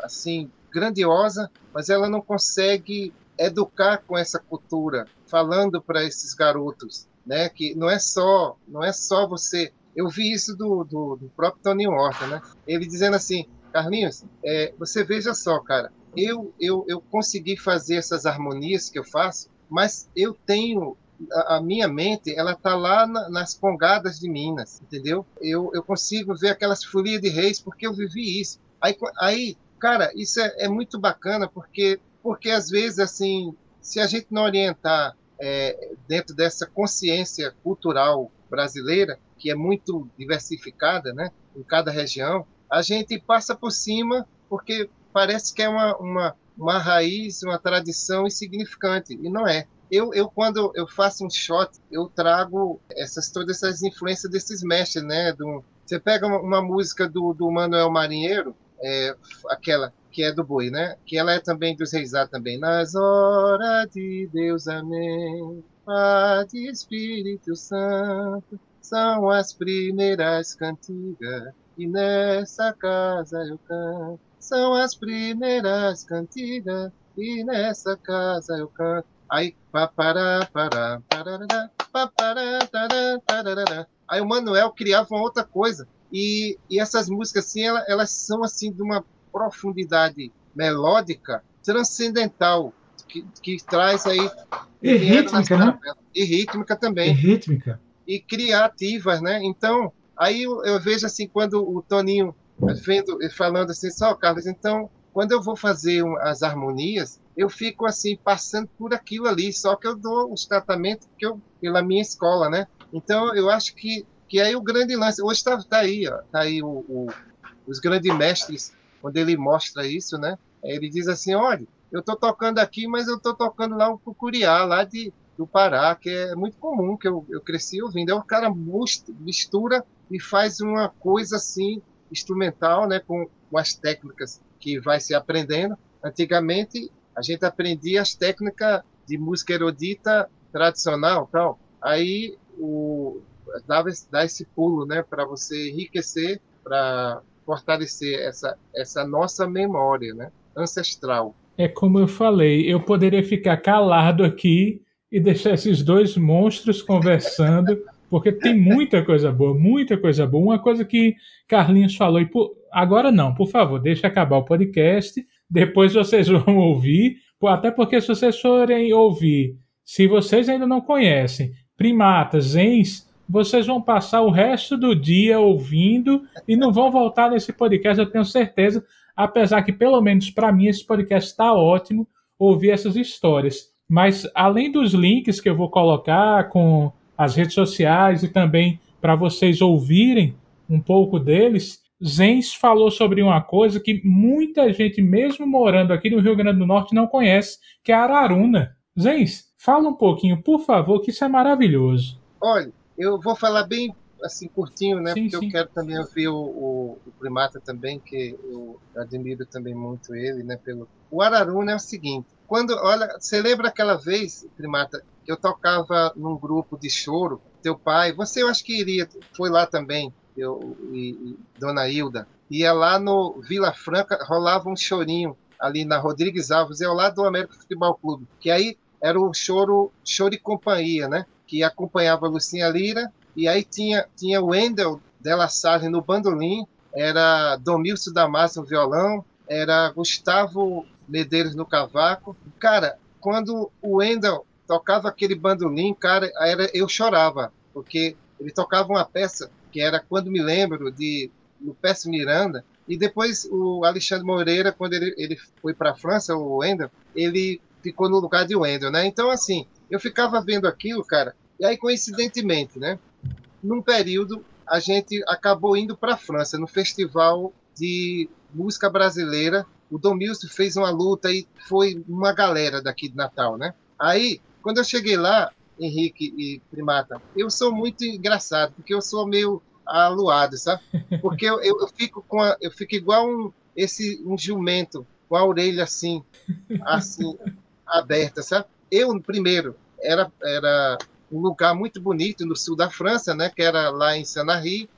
assim grandiosa, mas ela não consegue educar com essa cultura, falando para esses garotos, né? Que não é só, não é só você. Eu vi isso do, do, do próprio Tony Horta, né? Ele dizendo assim, Carlinhos, é, você veja só, cara, eu, eu, eu consegui fazer essas harmonias que eu faço, mas eu tenho a, minha mente, ela tá lá na, nas congadas de Minas, entendeu? Eu, eu consigo ver aquelas folias de reis porque eu vivi isso. Aí, aí cara, isso é, é muito bacana porque porque às vezes assim, se a gente não orientar é, dentro dessa consciência cultural brasileira que é muito diversificada, né, em cada região, a gente passa por cima porque parece que é uma, uma, uma raiz, uma tradição insignificante, e não é. Eu, eu, quando eu faço um shot, eu trago essas todas essas influências desses mestres, né? Do, você pega uma, uma música do, do Manuel Marinheiro, é, aquela que é do boi, né? Que ela é também dos reis também. Nas horas de Deus, amém. Pai de Espírito Santo, são as primeiras cantigas, e nessa casa eu canto. São as primeiras cantigas, e nessa casa eu canto. Aí, papará, pará, parará, papará, tará, tarará. Aí o Manuel criava uma outra coisa. E, e essas músicas, assim, elas, elas são, assim, de uma profundidade melódica transcendental, que, que traz aí... E rítmica, né? E rítmica também. E rítmica. E criativas, né? Então, aí eu, eu vejo, assim, quando o Toninho vendo, falando assim, só, Carlos, então, quando eu vou fazer as harmonias, eu fico assim passando por aquilo ali, só que eu dou os tratamentos que eu pela minha escola, né? Então eu acho que que aí o grande lance hoje está tá aí, ó, tá aí o, o, os grandes mestres quando ele mostra isso, né? Ele diz assim, olha, eu estou tocando aqui, mas eu estou tocando lá um cucuriá lá de do Pará, que é muito comum que eu, eu cresci ouvindo. É o cara mistura e faz uma coisa assim instrumental, né, com, com as técnicas que vai se aprendendo. Antigamente a gente aprendia as técnicas de música erudita tradicional, tal. Aí o dava dá esse pulo, né, para você enriquecer, para fortalecer essa essa nossa memória, né, ancestral. É como eu falei, eu poderia ficar calado aqui e deixar esses dois monstros conversando, porque tem muita coisa boa, muita coisa boa. Uma coisa que Carlinhos falou, e por, agora não, por favor, deixa acabar o podcast depois vocês vão ouvir, até porque se vocês forem ouvir, se vocês ainda não conhecem primatas, ens, vocês vão passar o resto do dia ouvindo e não vão voltar nesse podcast, eu tenho certeza, apesar que pelo menos para mim esse podcast está ótimo ouvir essas histórias. Mas além dos links que eu vou colocar com as redes sociais e também para vocês ouvirem um pouco deles, Zens falou sobre uma coisa que muita gente, mesmo morando aqui no Rio Grande do Norte, não conhece, que é a Araruna. Zens, fala um pouquinho, por favor, que isso é maravilhoso. Olha, eu vou falar bem assim curtinho, né? Sim, porque sim. eu quero também ouvir o, o, o, Primata também, que eu admiro também muito ele, né? Pelo o Araruna é o seguinte. Quando, olha, você lembra aquela vez, Primata, que eu tocava num grupo de choro, teu pai, você eu acho que iria, foi lá também eu, e, e Dona Hilda, ia lá no Vila Franca, rolava um chorinho ali na Rodrigues Alves, é ao lado do América Futebol Clube, que aí era o choro, choro e companhia, né? Que acompanhava a Lucinha Lira, e aí tinha, tinha o Wendel Della Salle no bandolim, era Domilson Damasio no violão, era Gustavo Medeiros no cavaco. Cara, quando o Wendel tocava aquele bandolim, cara, era, eu chorava, porque ele tocava uma peça que era Quando Me Lembro, de Lupécio Miranda, e depois o Alexandre Moreira, quando ele, ele foi para a França, o Wendel, ele ficou no lugar de Wendel, né? Então, assim, eu ficava vendo aquilo, cara, e aí, coincidentemente, né? Num período, a gente acabou indo para a França, no Festival de Música Brasileira. O Domilson fez uma luta e foi uma galera daqui de Natal, né? Aí, quando eu cheguei lá, Henrique e Primata, eu sou muito engraçado, porque eu sou meio aluado, sabe? Porque eu, eu, eu fico com a, eu fico igual um esse um jumento com a orelha assim, assim aberta, sabe? Eu primeiro era era um lugar muito bonito no sul da França, né, que era lá em Sanary.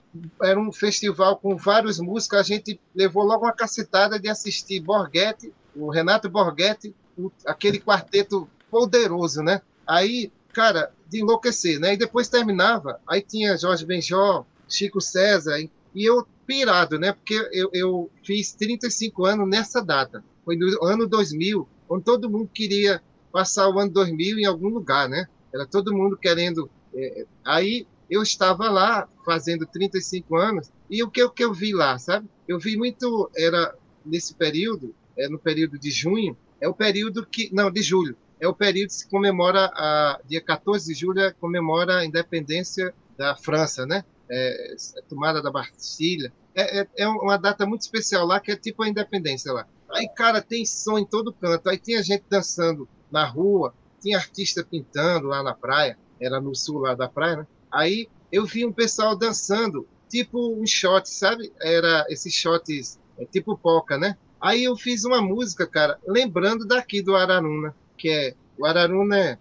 Era um festival com vários músicos. A gente levou logo uma cacetada de assistir Borghetti, o Renato Borghetti, o, aquele quarteto poderoso, né? Aí, cara, de enlouquecer, né? E depois terminava, aí tinha Jorge Benjó, Chico César, e eu pirado, né? Porque eu, eu fiz 35 anos nessa data. Foi no ano 2000, onde todo mundo queria passar o ano 2000 em algum lugar, né? Era todo mundo querendo. É, aí eu estava lá fazendo 35 anos e o que, o que eu vi lá, sabe? Eu vi muito, era nesse período, é no período de junho, é o período que, não, de julho, é o período que se comemora, a, dia 14 de julho, é, comemora a independência da França, né? É, a tomada da Bastilha. É, é, é, uma data muito especial lá, que é tipo a independência lá. Aí, cara, tem som em todo canto. Aí tinha gente dançando na rua, tinha artista pintando lá na praia, era no sul lá da praia, né? Aí eu vi um pessoal dançando, tipo um shot, sabe? Era esses shots, é, tipo poca, né? Aí eu fiz uma música, cara, lembrando daqui do Araruna, que é o Araruna é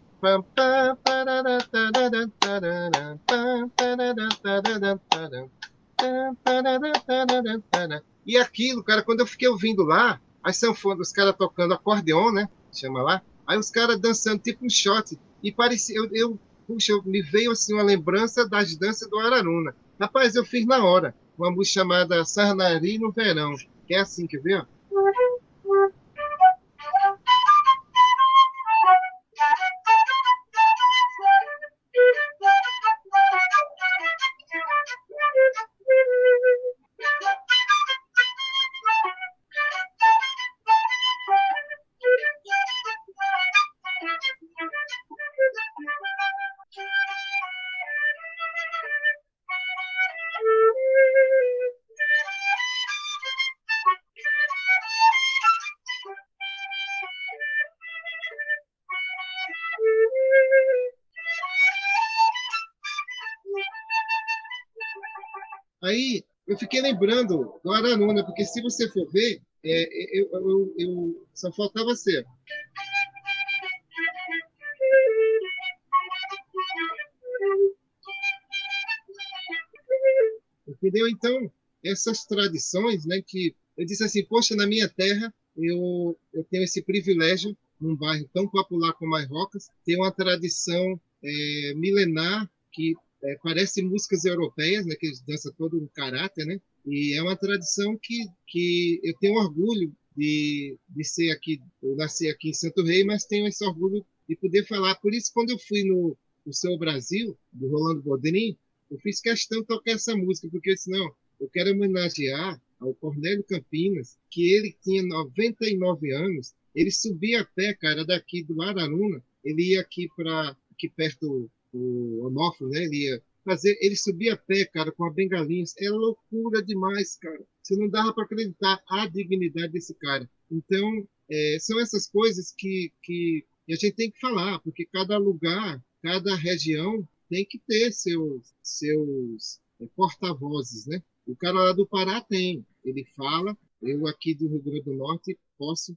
e aquilo, cara, quando eu fiquei ouvindo lá, as sanfonas, os caras tocando acordeon, né? Chama lá. Aí os caras dançando tipo um shot. E parecia, eu, eu, puxa, me veio assim uma lembrança das danças do Araruna. Rapaz, eu fiz na hora. Uma música chamada Sarnari no Verão. Que é assim, quer ver? Aí fiquei lembrando do Araruna, porque se você for ver, é, eu, eu, eu, só faltava ser. Entendeu? Então, essas tradições, né, que eu disse assim, poxa, na minha terra eu, eu tenho esse privilégio, num bairro tão popular como as Rocas, ter uma tradição é, milenar que é, parece músicas europeias, né, que eles dançam todo um caráter, né? E é uma tradição que, que eu tenho orgulho de, de ser aqui, eu nasci aqui em Santo Rei, mas tenho esse orgulho de poder falar. Por isso, quando eu fui no, no Seu Brasil, do Rolando Bodrin, eu fiz questão de tocar essa música, porque senão eu quero homenagear ao Cornélio Campinas, que ele tinha 99 anos, ele subia a pé, cara, daqui do Araruna, ele ia aqui para aqui perto o Onofre, né? Ele ia fazer, ele subia a pé, cara, com a bengalinha. Era loucura demais, cara. Você não dava para acreditar a dignidade desse cara. Então, é, são essas coisas que, que a gente tem que falar, porque cada lugar, cada região tem que ter seus, seus é, porta-vozes, né? O cara lá do Pará tem, ele fala, eu aqui do Rio Grande do Norte posso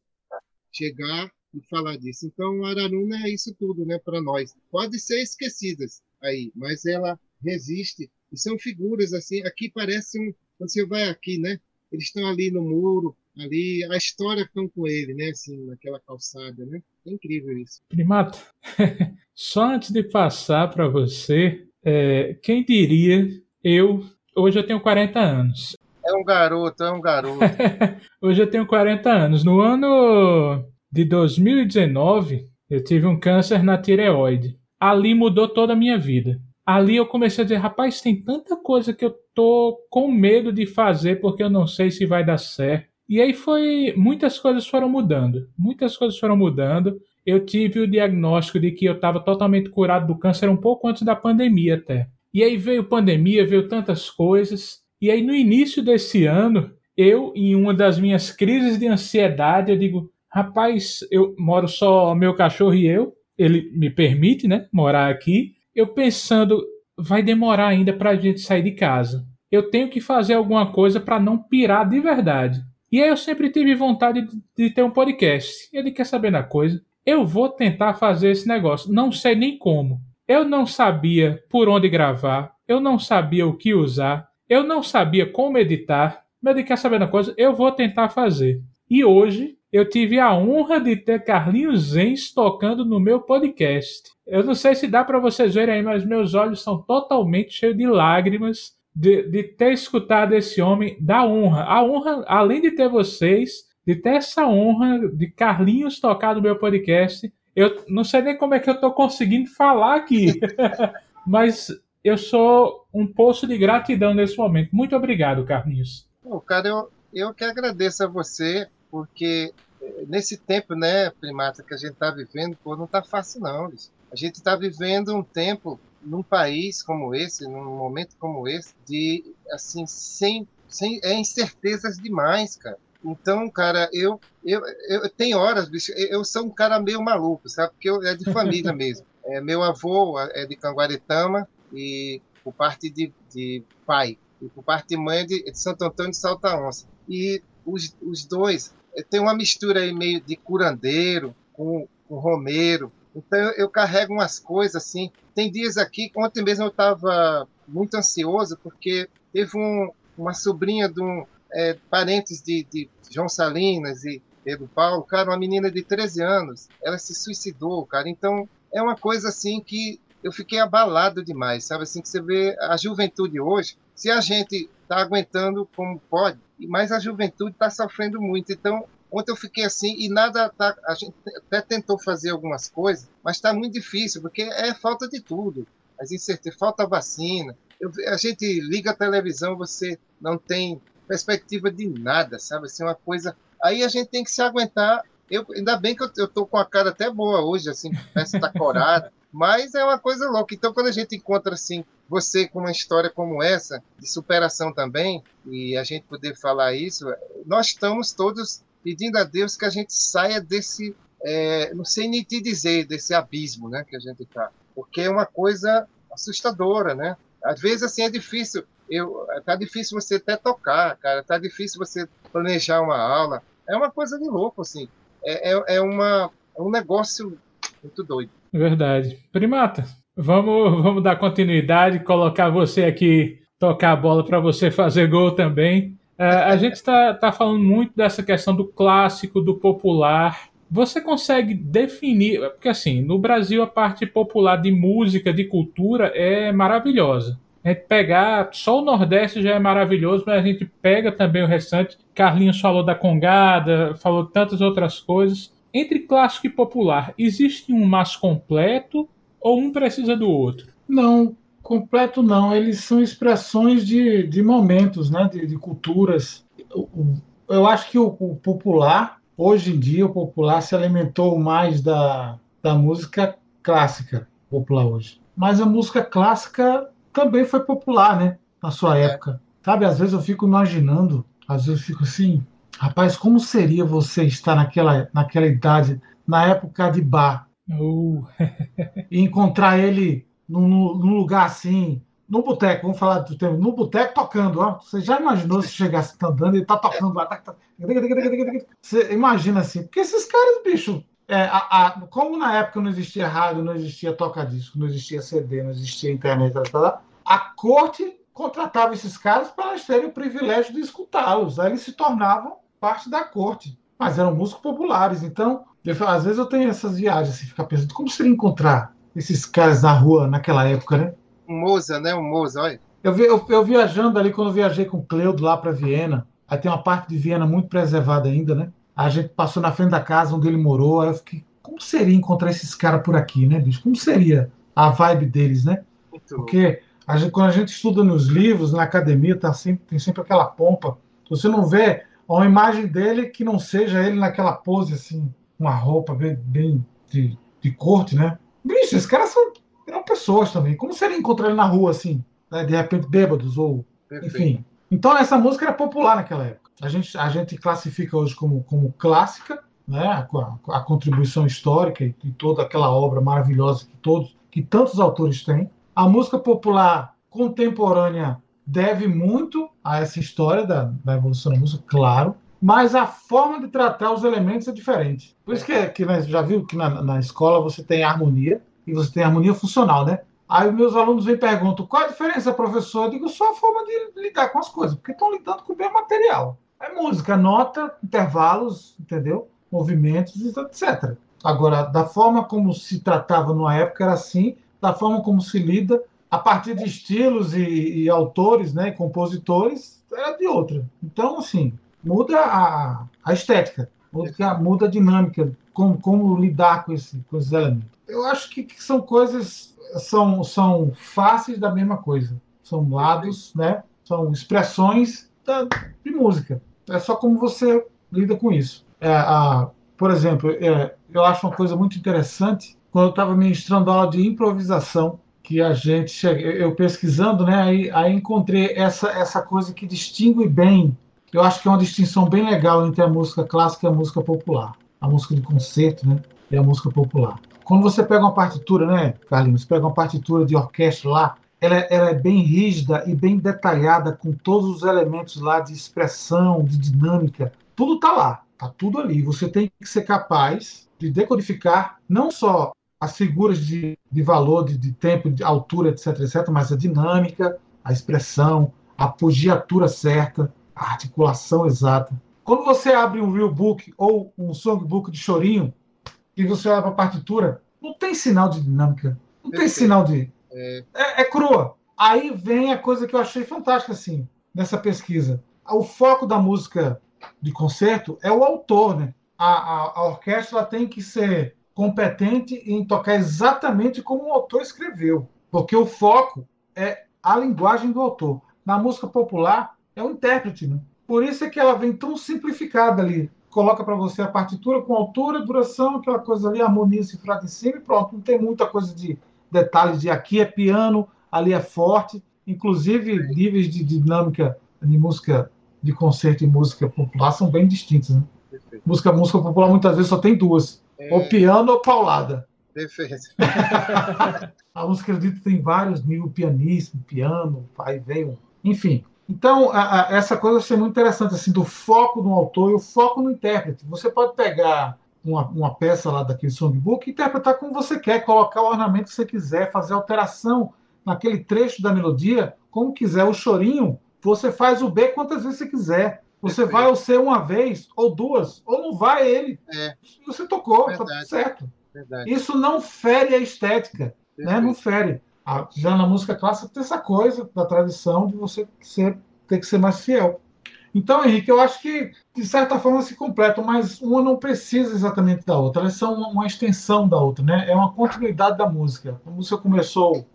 chegar falar disso. Então, Araruna é isso tudo, né, para nós. Pode ser esquecidas aí, mas ela resiste. E são figuras assim, aqui parece um, quando você vai aqui, né, eles estão ali no muro, ali, a história estão com ele, né, assim, naquela calçada, né? É incrível isso. Primato, só antes de passar para você, é, quem diria, eu, hoje eu tenho 40 anos. É um garoto, é um garoto. hoje eu tenho 40 anos. No ano de 2019, eu tive um câncer na tireoide. Ali mudou toda a minha vida. Ali eu comecei a dizer, rapaz, tem tanta coisa que eu tô com medo de fazer porque eu não sei se vai dar certo. E aí foi, muitas coisas foram mudando. Muitas coisas foram mudando. Eu tive o diagnóstico de que eu estava totalmente curado do câncer um pouco antes da pandemia até. E aí veio pandemia, veio tantas coisas. E aí no início desse ano, eu em uma das minhas crises de ansiedade, eu digo, Rapaz, eu moro só meu cachorro e eu. Ele me permite, né, morar aqui. Eu pensando, vai demorar ainda para a gente sair de casa. Eu tenho que fazer alguma coisa para não pirar de verdade. E aí eu sempre tive vontade de, ter um podcast. Ele quer saber da coisa. Eu vou tentar fazer esse negócio. Não sei nem como. Eu não sabia por onde gravar, eu não sabia o que usar, eu não sabia como editar, mas de quer saber uma coisa, eu vou tentar fazer. E hoje eu tive a honra de ter Carlinhos Zenz tocando no meu podcast. Eu não sei se dá para vocês verem aí, mas meus olhos são totalmente cheios de lágrimas de, de ter escutado esse homem da honra. A honra, além de ter vocês, de ter essa honra de Carlinhos tocar no meu podcast. Eu não sei nem como é que eu estou conseguindo falar aqui, mas eu sou um poço de gratidão nesse momento. Muito obrigado, Carlinhos. Pô, cara, eu, eu que agradeço a você, porque eh, nesse tempo, né, primata, que a gente está vivendo, pô, não está fácil não. A gente está vivendo um tempo num país como esse, num momento como esse, de assim sem, sem é incertezas demais, cara. Então, cara, eu, eu, eu tenho horas, bicho, eu sou um cara meio maluco, sabe? Porque eu, é de família mesmo. É, meu avô é de Canguaretama e por parte de, de pai e por parte de mãe é de, de Santo Antônio de Salta Onça. E os, os dois é, tem uma mistura aí meio de curandeiro com, com romeiro. Então eu, carrego umas coisas assim. Tem dias aqui, ontem mesmo eu estava muito ansioso porque teve um, uma sobrinha de um é, parentes de, de João Salinas e Pedro Paulo, cara, uma menina de 13 anos, ela se suicidou, cara. Então é uma coisa assim que eu fiquei abalado demais, sabe? Assim que você vê a juventude hoje, se a gente está aguentando como pode, mas a juventude está sofrendo muito. Então, ontem eu fiquei assim e nada tá, a gente até tentou fazer algumas coisas, mas está muito difícil porque é falta de tudo. As incertezas, falta vacina. Eu, a gente liga a televisão, você não tem perspectiva de nada, sabe? Assim, uma coisa. Aí a gente tem que se aguentar. Eu, ainda bem que eu, eu tô com a cara até boa hoje, assim, parece que tá corada. Mas é uma coisa louca. Então, quando a gente encontra assim você com uma história como essa de superação também e a gente poder falar isso, nós estamos todos pedindo a Deus que a gente saia desse, é, não sei nem te dizer, desse abismo, né, que a gente está, porque é uma coisa assustadora, né? Às vezes assim é difícil. Eu, tá difícil você até tocar, cara. Tá difícil você planejar uma aula. É uma coisa de louco, assim. É, é, é uma, é um negócio muito doido. Verdade. Primata, vamos, vamos dar continuidade, colocar você aqui, tocar a bola para você fazer gol também. É, a gente está tá falando muito dessa questão do clássico, do popular. Você consegue definir, porque assim, no Brasil a parte popular de música, de cultura é maravilhosa. A gente pegar, só o Nordeste já é maravilhoso, mas a gente pega também o restante. Carlinhos falou da Congada, falou tantas outras coisas entre clássico e popular, existe um mais completo ou um precisa do outro? Não, completo não. Eles são expressões de, de momentos, né? de, de culturas. Eu acho que o, o, popular, hoje em dia, o popular se alimentou mais da, da música clássica, popular hoje. Mas a música clássica também foi popular, né? Na sua é. época. Sabe, às vezes eu fico imaginando, às vezes eu fico assim, Rapaz, como seria você estar naquela, naquela idade, na época de bar, uh. e encontrar ele num, num, lugar assim, no boteco, vamos falar do tempo, no boteco tocando, ó. Você já imaginou se chegasse andando e tá tocando lá? Tá, tá, você imagina assim, porque esses caras, bicho, é, a, a, como na época não existia rádio, não existia toca-disco, não existia CD, não existia internet, tá, tá, tá, a corte contratava esses caras para eles terem o privilégio de escutá-los. Aí eles se tornavam parte da corte, mas eram músicos populares. Então, eu, às vezes eu tenho essas viagens, assim, ficar pensando, como seria encontrar esses caras na rua naquela época, né? Um Moza, né? Um Moza, olha. Eu, eu, eu viajando ali, quando eu viajei com o Cleudo lá para Viena, aí tem uma parte de Viena muito preservada ainda, né? A gente passou na frente da casa onde ele morou, aí eu fiquei, como seria encontrar esses caras por aqui, né, bicho? Como seria a vibe deles, né? Muito Porque a gente, quando a gente estuda nos livros, na academia, tá sempre, tem sempre aquela pompa. Você não vê uma imagem dele que não seja ele naquela pose assim, uma roupa bem, bem de, de corte, né? Bicho, esses caras são, são pessoas também. Como seria encontrar ele na rua assim, né? de repente bêbados ou Perfeito. enfim. Então essa música era popular naquela época. A gente, a gente classifica hoje como, como clássica, né? A, a, a contribuição histórica e, e, toda aquela obra maravilhosa que todos, que tantos autores têm. A música popular contemporânea deve muito a essa história da, da evolução da música, claro, mas a forma de tratar os elementos é diferente. Por isso que, que nós já viu que na, na escola você tem harmonia, e você tem harmonia funcional, né? Aí meus alunos vêm e perguntam qual a diferença, professor? Eu digo só a forma de lidar com as coisas, porque estão lidando com o mesmo material. É música, nota, intervalos, entendeu? Movimentos, etc. Agora, da forma como se tratava numa época era assim, da forma como se lida, a partir de estilos e, e autores, né, compositores, era de outra. Então, assim, muda a, a estética, muda, muda a dinâmica, como, como lidar com, esse, com elementos. Eu acho que, que são coisas são, são faces da mesma coisa. São lados, né? São expressões da, de música. É só como você lida com isso. É, a, por exemplo, é, eu acho uma coisa muito interessante quando eu estava ministrando aula de improvisação que a gente eu pesquisando, né, aí, aí encontrei essa essa coisa que distingue bem. Eu acho que é uma distinção bem legal entre a música clássica e a música popular, a música de concerto, né, e a música popular. Quando você pega uma partitura, né, Carlinhos? Pega uma partitura de orquestra lá, ela, ela, é bem rígida e bem detalhada, com todos os elementos lá de expressão, de dinâmica. Tudo está lá, está tudo ali. Você tem que ser capaz de decodificar não só as figuras de, de valor, de, de tempo, de altura, etc, etc, mas a dinâmica, a expressão, a apogiatura certa, a articulação exata. Quando você abre um real book ou um songbook de chorinho, e você olha para a partitura, não tem sinal de dinâmica, não tem sinal de. É... É, é crua. Aí vem a coisa que eu achei fantástica assim nessa pesquisa. O foco da música de concerto é o autor, né? A, a, a orquestra tem que ser competente em tocar exatamente como o autor escreveu, porque o foco é a linguagem do autor. Na música popular é o intérprete, né? Por isso é que ela vem tão simplificada ali coloca para você a partitura com altura, duração, aquela coisa ali, harmonia cifrada em cima e pronto. Não tem muita coisa de detalhes de aqui é piano, ali é forte. Inclusive, níveis de dinâmica de música de concerto e música popular são bem distintos. Né? Música, música popular muitas vezes só tem duas: é... ou piano ou paulada. Perfeito. a música erudita tem vários níveis: pianíssimo, piano, vai vem. Enfim, então, a, a, essa coisa ser muito interessante, assim, do foco no autor e o foco no intérprete. Você pode pegar uma, uma peça lá daquele songbook e interpretar como você quer, colocar o ornamento que você quiser, fazer alteração naquele trecho da melodia, como quiser. O chorinho, você faz o B quantas vezes você quiser. Você Perfeito. vai ao C uma vez, ou duas, ou não vai ele. É. Você tocou, está tudo certo. Verdade. Isso não fere a estética, né? não fere já na música clássica tem essa coisa da tradição de você ser, ter que ser mais fiel. Então, Henrique, eu acho que de certa forma se completam, mas uma não precisa exatamente da outra. Elas são uma extensão da outra, né? É uma continuidade da música. A música começou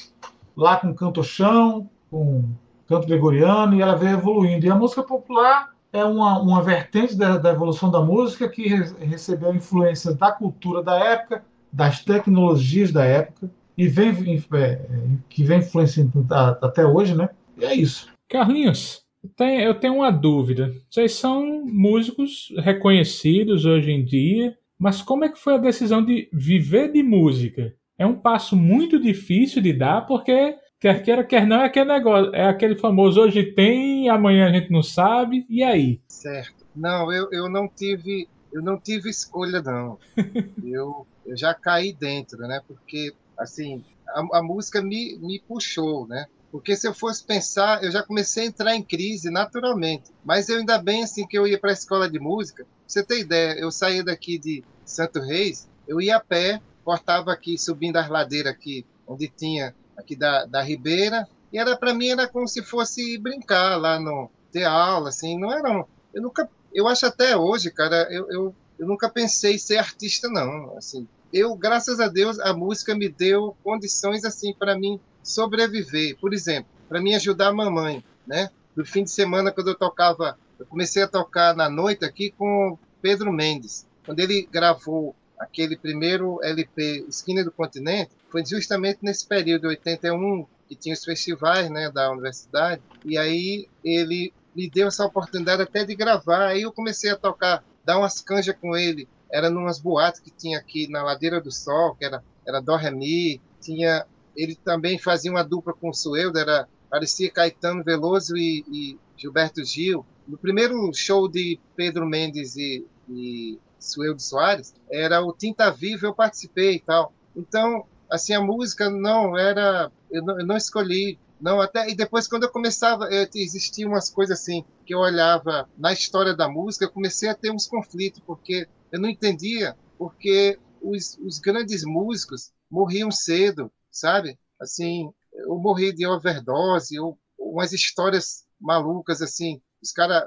lá com canto chão, com canto gregoriano, e ela veio evoluindo. E a música popular é uma, uma vertente da, da evolução da música que re, recebeu influências da cultura da época, das tecnologias da época, e vem, é, que vem influenciando até hoje, né? E é isso. Carlinhos, eu tenho uma dúvida. Vocês são músicos reconhecidos hoje em dia, mas como é que foi a decisão de viver de música? É um passo muito difícil de dar, porque quer queira, quer não, é aquele negócio, é aquele famoso hoje tem, amanhã a gente não sabe, e aí? Certo. Não, eu, eu não tive eu não tive escolha não. eu, eu já caí dentro, né? Porque assim, a, a, música me, me puxou, né? Porque se eu fosse pensar, eu já comecei a entrar em crise naturalmente. Mas eu ainda bem assim que eu ia para a escola de música. Pra você ter ideia, eu saía daqui de Santo Reis, eu ia a pé, cortava aqui, subindo as ladeiras aqui, onde tinha aqui da, da Ribeira, e era para mim era como se fosse brincar lá no ter aula, assim, não era, um, eu nunca, eu acho até hoje, cara, eu, eu, eu nunca pensei ser artista não, assim, eu, graças a Deus, a música me deu condições assim para mim sobreviver. Por exemplo, para mim ajudar a mamãe, né? No fim de semana, quando eu tocava, eu comecei a tocar na noite aqui com Pedro Mendes. Quando ele gravou aquele primeiro LP Esquina do Continente, foi justamente nesse período, 81, que tinha os festivais né, da universidade. E aí ele me deu essa oportunidade até de gravar. Aí eu comecei a tocar, dar umas canjas com ele era numas boates que tinha aqui na Ladeira do Sol, que era, era Dó Remi, tinha, ele também fazia uma dupla com o Sueldo, era, parecia Caetano Veloso e, e Gilberto Gil. No primeiro show de Pedro Mendes e, e Sueldo Soares, era o Tinta Viva, eu participei e tal. Então, assim, a música não era. Eu não, eu não escolhi. Não, até. E depois, quando eu começava, eu, existiam umas coisas assim, que eu olhava na história da música, eu comecei a ter uns conflitos, porque eu não entendia porque os, os grandes músicos morriam cedo, sabe? Assim, eu morri de overdose, ou umas histórias malucas, assim. Os caras.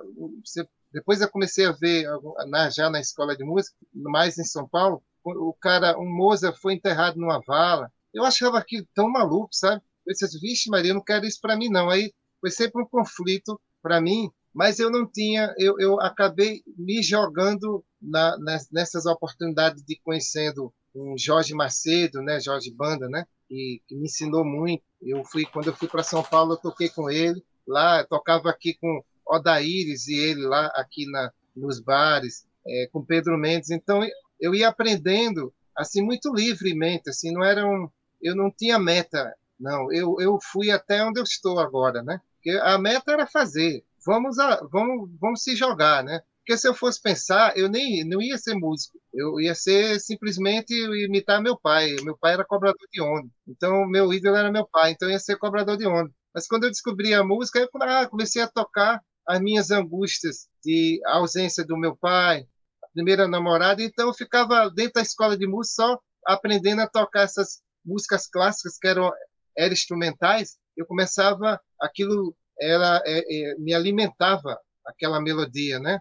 Depois eu comecei a ver, na, já na escola de música, mais em São Paulo, o cara, um Moza foi enterrado numa vala. Eu achava aquilo tão maluco, sabe? Eu disse, vixe Maria, eu não quero isso para mim não. Aí foi sempre um conflito para mim, mas eu não tinha, eu, eu acabei me jogando na, nessas oportunidades de conhecendo um Jorge Macedo, né, Jorge Banda, né, que, que me ensinou muito. Eu fui quando eu fui para São Paulo, eu toquei com ele lá, tocava aqui com Odaíris e ele lá aqui na, nos bares, é, com Pedro Mendes. Então eu ia aprendendo assim muito livremente, assim, não era um, eu não tinha meta, não. Eu, eu fui até onde eu estou agora, né? Porque a meta era fazer. Vamos a, vamos vamos se jogar, né? Porque se eu fosse pensar, eu nem não ia ser músico. Eu ia ser simplesmente imitar meu pai. Meu pai era cobrador de ônibus. Então meu ídolo era meu pai, então eu ia ser cobrador de ônibus. Mas quando eu descobri a música, eu ah, comecei a tocar as minhas angústias de ausência do meu pai, primeira namorada, então eu ficava dentro da escola de música só aprendendo a tocar essas músicas clássicas que eram, eram instrumentais. Eu começava, aquilo era, é, é, me alimentava, aquela melodia, né?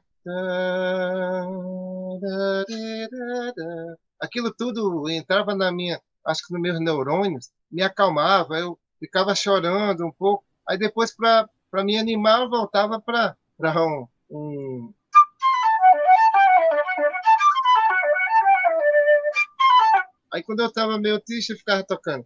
Aquilo tudo entrava na minha, acho que nos meus neurônios, me acalmava, eu ficava chorando um pouco. Aí depois, para me animar, eu voltava para um, um, Aí quando eu tava meio triste, eu ficava tocando.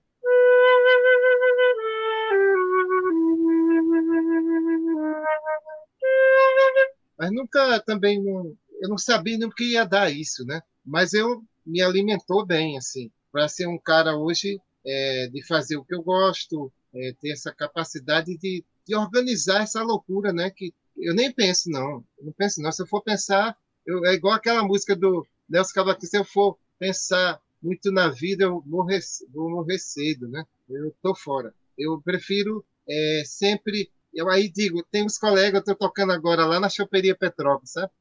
Mas nunca também não, eu não sabia nem o que ia dar isso, né? Mas eu me alimentou bem, assim, para ser um cara hoje é, de fazer o que eu gosto, é, ter essa capacidade de, de organizar essa loucura, né? Que eu nem penso, não. Eu não penso, não. Se eu for pensar, eu, é igual aquela música do Nelson Cavaquinho, se eu for pensar muito na vida, eu morrer, vou morrer cedo, né? Eu tô fora. Eu prefiro é, sempre. Eu aí digo, tem uns colegas, eu estou tocando agora lá na Choperia Petrópolis, sabe?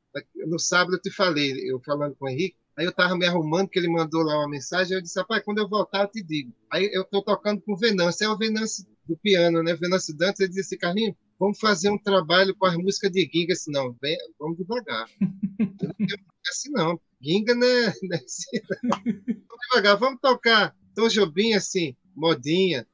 No sábado eu te falei, eu falando com o Henrique, aí eu estava me arrumando, que ele mandou lá uma mensagem, eu disse, rapaz, quando eu voltar eu te digo. Aí eu estou tocando com o Venâncio, é o Venâncio do piano, né? Venâncio Dantas, ele disse, Carlinhos, vamos fazer um trabalho com as músicas de Giga. Assim, não, vem, vamos devagar. Eu não quero assim, não. Ginga, né? né assim, vamos devagar, vamos tocar Tom Jobim, assim, modinha.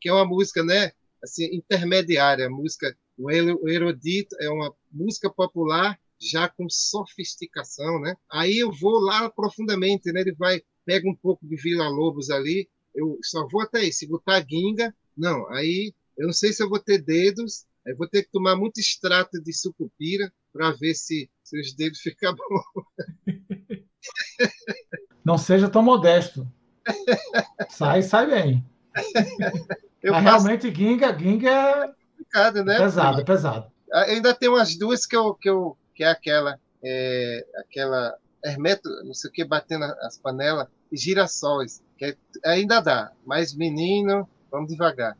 Que é uma música, né? Assim, intermediária, música. O erudito é uma música popular já com sofisticação, né? Aí eu vou lá profundamente, né? Ele vai pega um pouco de Vila Lobos ali, eu só vou até aí. Se botar guinga, não. Aí eu não sei se eu vou ter dedos, aí vou ter que tomar muito extrato de sucupira para ver se, se os dedos ficam bons. Não seja tão modesto. Sai, sai bem. Eu Mas passo... realmente guinga, guinga é complicado, né? pesado, é pesado. Ah, ainda tem umas duas que eu, que eu que é aquela é, aquela hermeto, não sei o que, batendo as panelas, e girassóis, que é, ainda dá, mas menino, vamos devagar.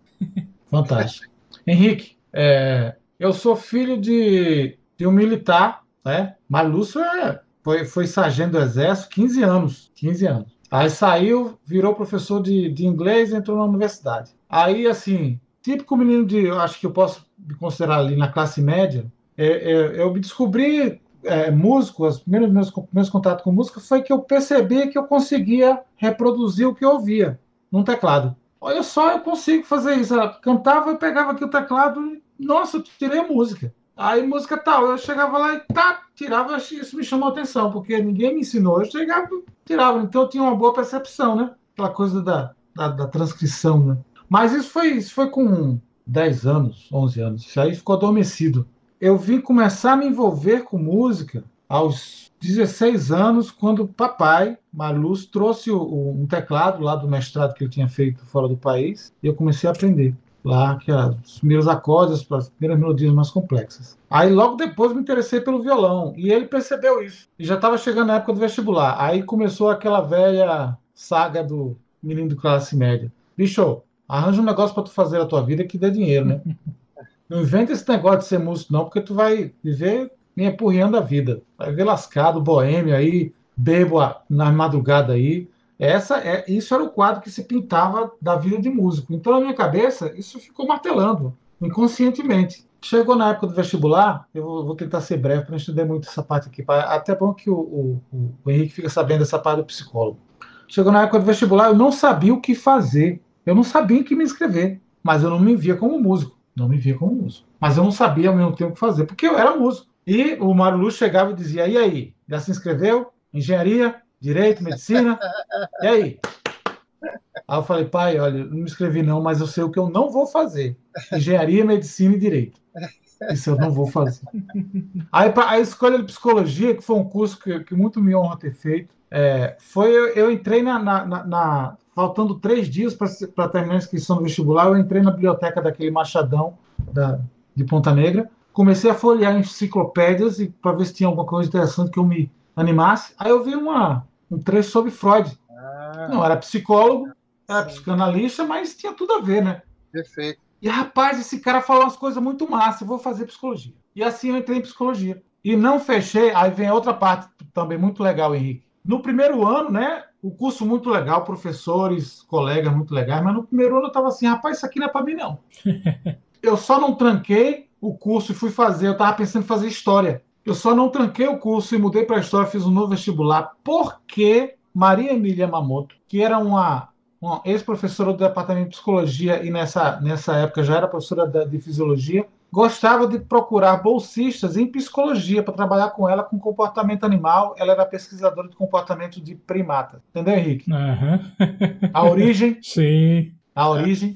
Fantástico. Henrique, é, eu sou filho de, de um militar, né? Lúcio é, foi, foi sargento do exército 15 anos, 15 anos. Aí saiu, virou professor de, de inglês e entrou na universidade. Aí, assim, típico menino de, eu acho que eu posso me considerar ali na classe média, é, é, eu me descobri é, músico, os primeiros meus, meus contatos com música foi que eu percebi que eu conseguia reproduzir o que eu ouvia num teclado. Olha só, eu consigo fazer isso. Eu cantava, eu pegava aqui o teclado e, nossa, eu tirei a música. Aí, música tal, eu chegava lá e tá, tirava, isso me chamou atenção, porque ninguém me ensinou. Eu chegava tirava. Então, eu tinha uma boa percepção, né? Aquela coisa da, da, da transcrição, né? Mas isso foi, isso foi com 10 anos, 11 anos. Isso aí ficou adormecido eu vim começar a me envolver com música aos 16 anos, quando o papai, Marluz, trouxe o, um teclado lá do mestrado que ele tinha feito fora do país, e eu comecei a aprender. Lá, que eram os primeiros acordes, as primeiras melodias mais complexas. Aí logo depois me interessei pelo violão, e ele percebeu isso. E já estava chegando a época do vestibular. Aí começou aquela velha saga do menino de classe média. Bicho, arranja um negócio para tu fazer a tua vida que dê dinheiro, né? Não inventa esse negócio de ser músico, não, porque tu vai viver me empurrando a vida. Vai ver lascado, boêmio aí, bebo na madrugada aí. Essa é, isso era o quadro que se pintava da vida de músico. Então, na minha cabeça, isso ficou martelando, inconscientemente. Chegou na época do vestibular, eu vou, tentar ser breve para não estender muito essa parte aqui. Até bom que o, o, o, Henrique fica sabendo dessa parte do psicólogo. Chegou na época do vestibular, eu não sabia o que fazer. Eu não sabia em que me inscrever, mas eu não me via como músico. Não me via como músico. Mas eu não sabia ao mesmo tempo o que fazer, porque eu era músico. E o Mário Luz chegava e dizia: E aí, já se inscreveu? Engenharia, direito, medicina? E aí? Aí eu falei, pai, olha, não me inscrevi não, mas eu sei o que eu não vou fazer: engenharia, medicina e direito. Isso eu não vou fazer. Aí a escolha de psicologia, que foi um curso que, que muito me honra ter feito, é, foi eu, eu entrei na, na, na, na, faltando três dias para terminar a inscrição no vestibular, eu entrei na biblioteca daquele Machadão da, de Ponta Negra comecei a folhear enciclopédias para ver se tinha alguma coisa interessante que eu me animasse. Aí eu vi uma, um trecho sobre Freud. Ah, não era psicólogo, era sim. psicanalista, mas tinha tudo a ver, né? Perfeito. E rapaz, esse cara falou umas coisas muito massas, eu vou fazer psicologia. E assim eu entrei em psicologia. E não fechei, aí vem outra parte também muito legal, Henrique. No primeiro ano, né, o curso muito legal, professores, colegas muito legais, mas no primeiro ano eu estava assim, rapaz, isso aqui não é para mim não. eu só não tranquei o curso e fui fazer, eu estava pensando em fazer história. Eu só não tranquei o curso e mudei para história, fiz um novo vestibular, porque Maria Emília Yamamoto, que era uma, uma ex-professora do departamento de psicologia e nessa, nessa época já era professora de fisiologia, gostava de procurar bolsistas em psicologia para trabalhar com ela com comportamento animal. Ela era pesquisadora de comportamento de primata. Entendeu, Henrique? Uhum. A origem. Sim. A origem.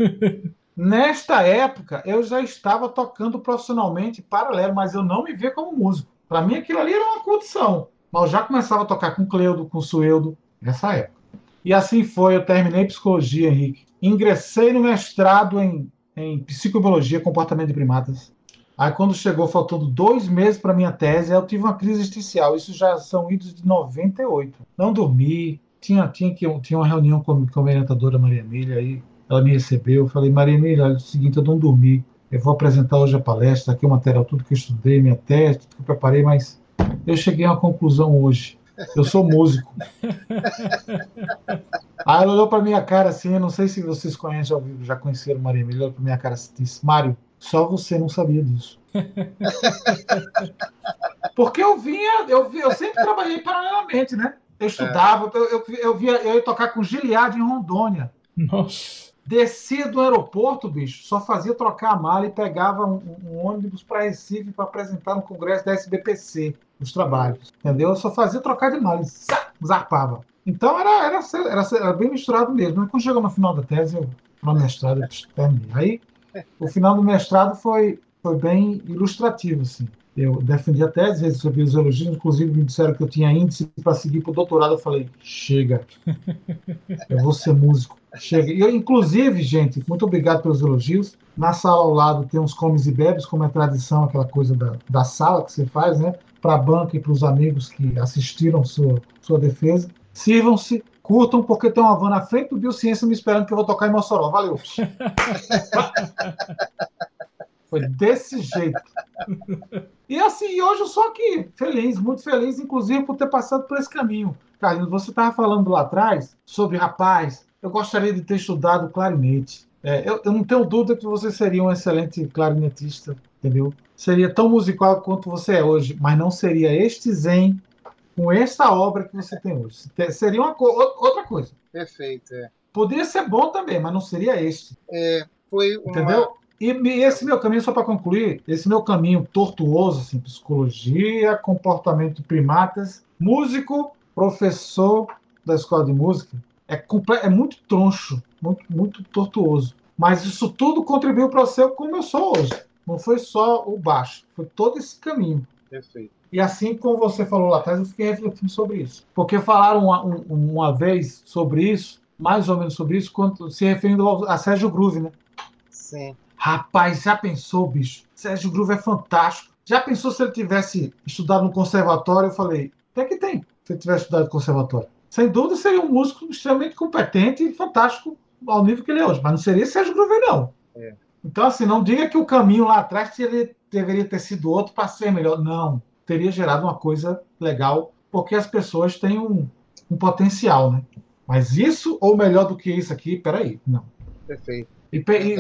Nesta época, eu já estava tocando profissionalmente paralelo, mas eu não me via como músico. Para mim, aquilo ali era uma condição. Mas já começava a tocar com Cleudo, com Sueldo, nessa época. E assim foi, eu terminei psicologia, Henrique. Ingressei no mestrado em, em psicobiologia, comportamento de primatas. Aí, quando chegou, faltando dois meses para minha tese, eu tive uma crise existencial. Isso já são idos de 98. Não dormi, tinha, tinha, que, tinha uma reunião com, com a orientadora Maria Emília, aí ela me recebeu. Eu falei, Maria Emília, é o seguinte, eu não dormi. Eu vou apresentar hoje a palestra, aqui o material, tudo que eu estudei, minha tese, tudo que eu preparei, mas eu cheguei a uma conclusão hoje. Eu sou músico. Aí ela olhou para minha cara assim, eu não sei se vocês conhecem, já conheceram Maria Emília, olhou para minha cara e disse, Mário, só você não sabia disso. Porque eu vinha, eu, eu sempre trabalhei paralelamente, né? Eu estudava, eu, eu, eu, via, eu ia tocar com Giliard em Rondônia. Nossa. Descia do aeroporto, bicho, só fazia trocar a mala e pegava um, um ônibus para Recife para apresentar no congresso da SBPC os trabalhos, entendeu? Eu só fazia trocar de mala e zarpava. Então era, era, era, era, bem misturado mesmo. Quando chegou no final da tese, eu, no mestrado, eu terminei. Aí o final do mestrado foi, foi bem ilustrativo, assim. Eu defendi a tese, recebi os elogios, inclusive me disseram que eu tinha índice para seguir para o doutorado. Eu falei, chega, eu vou ser músico. Chega. E eu, inclusive, gente, muito obrigado pelos elogios. Na sala ao lado tem uns comes e bebes, como é tradição, aquela coisa da, da sala que você faz, né? Para a banca e para os amigos que assistiram sua, sua defesa. Sirvam-se, curtam, porque tem uma van na frente do Biociência me esperando que eu vou tocar em Mossoró. Valeu! Foi desse jeito. E assim, hoje eu sou aqui, feliz, muito feliz, inclusive, por ter passado por esse caminho. Carlinhos, você estava falando lá atrás sobre, rapaz, eu gostaria de ter estudado clarinete. É, eu, eu, não tenho dúvida que você seria um excelente clarinetista, entendeu? Seria tão musical quanto você é hoje, mas não seria este zen com essa obra que você tem hoje. Seria uma co outra coisa. Perfeito, é. Poderia ser bom também, mas não seria este. É, foi uma... Entendeu? E esse meu caminho, só para concluir, esse meu caminho tortuoso, assim, psicologia, comportamento de primatas, músico, professor da escola de música, é, é muito troncho, muito, muito tortuoso. Mas isso tudo contribuiu para ser como eu sou hoje. Não foi só o baixo, foi todo esse caminho. Perfeito. E assim como você falou lá atrás, eu fiquei refletindo sobre isso. Porque falaram uma, uma vez sobre isso, mais ou menos sobre isso, quando, se referindo a Sérgio Groove, né? Sim. Rapaz, já pensou, bicho? Sérgio Groove é fantástico. Já pensou se ele tivesse estudado no conservatório? Eu falei, o que tem se ele tivesse estudado no conservatório? Sem dúvida seria um músico extremamente competente e fantástico ao nível que ele é hoje, mas não seria Sérgio Groove, não. É. Então, assim, não diga que o caminho lá atrás teria, deveria ter sido outro para ser melhor. Não. Teria gerado uma coisa legal, porque as pessoas têm um, um potencial, né? Mas isso ou melhor do que isso aqui, peraí, não. Perfeito. E, e,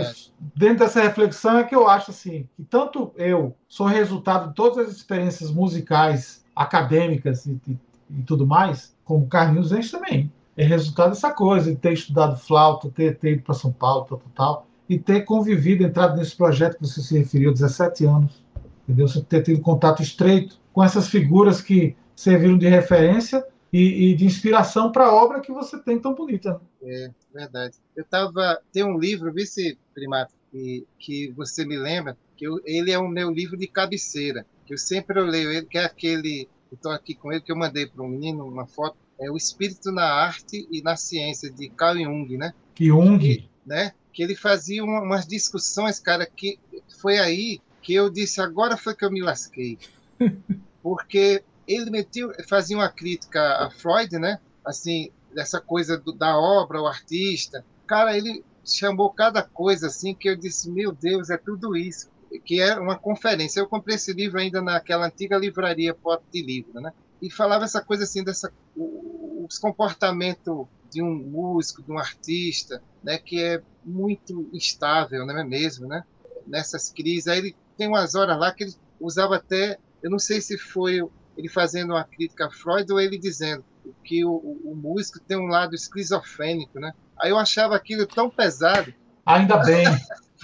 dentro dessa reflexão é que eu acho assim que tanto eu sou resultado de todas as experiências musicais, acadêmicas e, e, e tudo mais, como Carlinhos Enche também. É resultado dessa coisa, de ter estudado flauta, ter, ter ido para São Paulo, tal, tal, tal, e ter convivido, entrado nesse projeto que você se referiu, 17 anos. Entendeu? Você ter tido contato estreito com essas figuras que serviram de referência e, e de inspiração para a obra que você tem tão bonita. É, verdade. Eu estava. Tem um livro, vice-primato, que, que você me lembra, que eu, ele é o meu livro de cabeceira, que eu sempre leio ele, que é aquele. Estou aqui com ele, que eu mandei para um menino uma foto. É O Espírito na Arte e na Ciência, de Carl Jung, né? Jung? Que, né? que ele fazia uma, umas discussões, cara, que foi aí que eu disse, agora foi que eu me lasquei. Porque ele metiu, fazia uma crítica a Freud, né? Assim, dessa coisa do, da obra, o artista. Cara, ele chamou cada coisa assim que eu disse, meu Deus, é tudo isso. Que é uma conferência. Eu comprei esse livro ainda naquela antiga livraria Pote de Livro, né? E falava essa coisa assim, dessa, os comportamentos de um músico, de um artista, né? Que é muito instável, não é mesmo, né? Nessas crises. Aí ele tem umas horas lá que ele usava até, eu não sei se foi ele fazendo uma crítica a Freud ou ele dizendo que o, o, músico tem um lado esquizofrênico, né? Aí eu achava aquilo tão pesado. Ainda bem.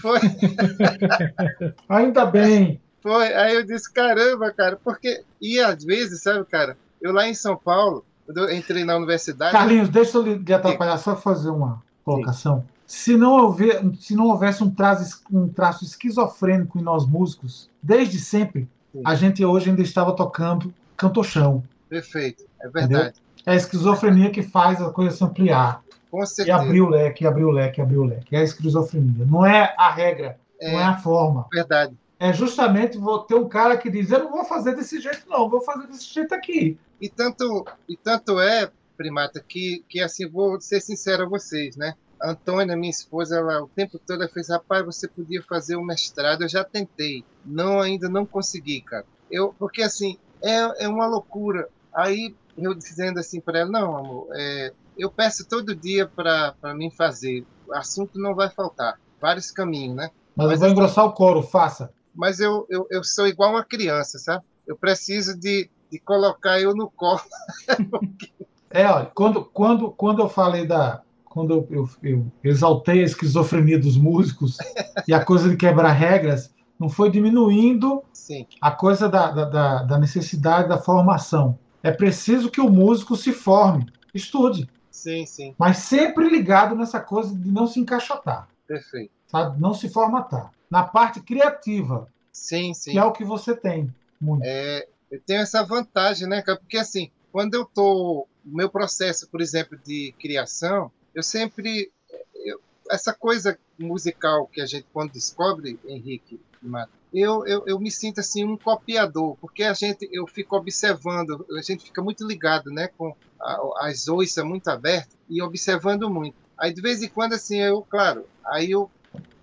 Foi. Ainda bem. Foi. Aí eu disse, caramba, cara, porque. E às vezes, sabe, cara, eu lá em São Paulo, quando eu entrei na universidade. Carlinhos, deixa eu lhe atrapalhar, só fazer uma colocação. Se não, houver, se não houvesse um traço, um traço esquizofrênico em nós músicos, desde sempre, Sim. a gente hoje ainda estava tocando cantochão. Perfeito, é verdade. Entendeu? É a esquizofrenia que faz a coisa se ampliar. Com certeza. E abrir o leque, abrir o leque, abrir o leque. É a esquizofrenia. Não é a regra, é, não é a forma. Verdade. É justamente ter um cara que diz: Eu não vou fazer desse jeito, não, vou fazer desse jeito aqui. E tanto, e tanto é, primata, que, que assim, vou ser sincero a vocês, né? A Antônia, minha esposa, ela o tempo todo ela fez: Rapaz, você podia fazer um mestrado. Eu já tentei, não ainda não consegui, cara. Eu, porque assim, é, é uma loucura. Aí eu dizendo assim para ela, não, amor, é, eu peço todo dia para mim fazer, o assunto não vai faltar, vários caminhos, né? Mas, mas eu vou engrossar o coro, faça. Mas eu, eu, eu sou igual uma criança, sabe? Eu preciso de, de colocar eu no colo. é, olha, quando, quando, quando eu falei da. Quando eu, eu, eu exaltei a esquizofrenia dos músicos e a coisa de quebrar regras, não foi diminuindo Sim. a coisa da, da, da, necessidade da formação. É preciso que o músico se forme, estude. Sim, sim. Mas sempre ligado nessa coisa de não se encaixotar. Perfeito. Sabe? Não se formatar. Na parte criativa. Sim, sim. Que é o que você tem. Muito. É, eu tenho essa vantagem, né, Porque assim, quando eu tô no meu processo, por exemplo, de criação, eu sempre eu, essa coisa musical que a gente quando descobre, Henrique, eu, eu, eu me sinto assim um copiador, porque a gente eu fico observando, a gente fica muito ligado, né, com as oiças muito abertas e observando muito. Aí de vez em quando assim eu, claro, aí eu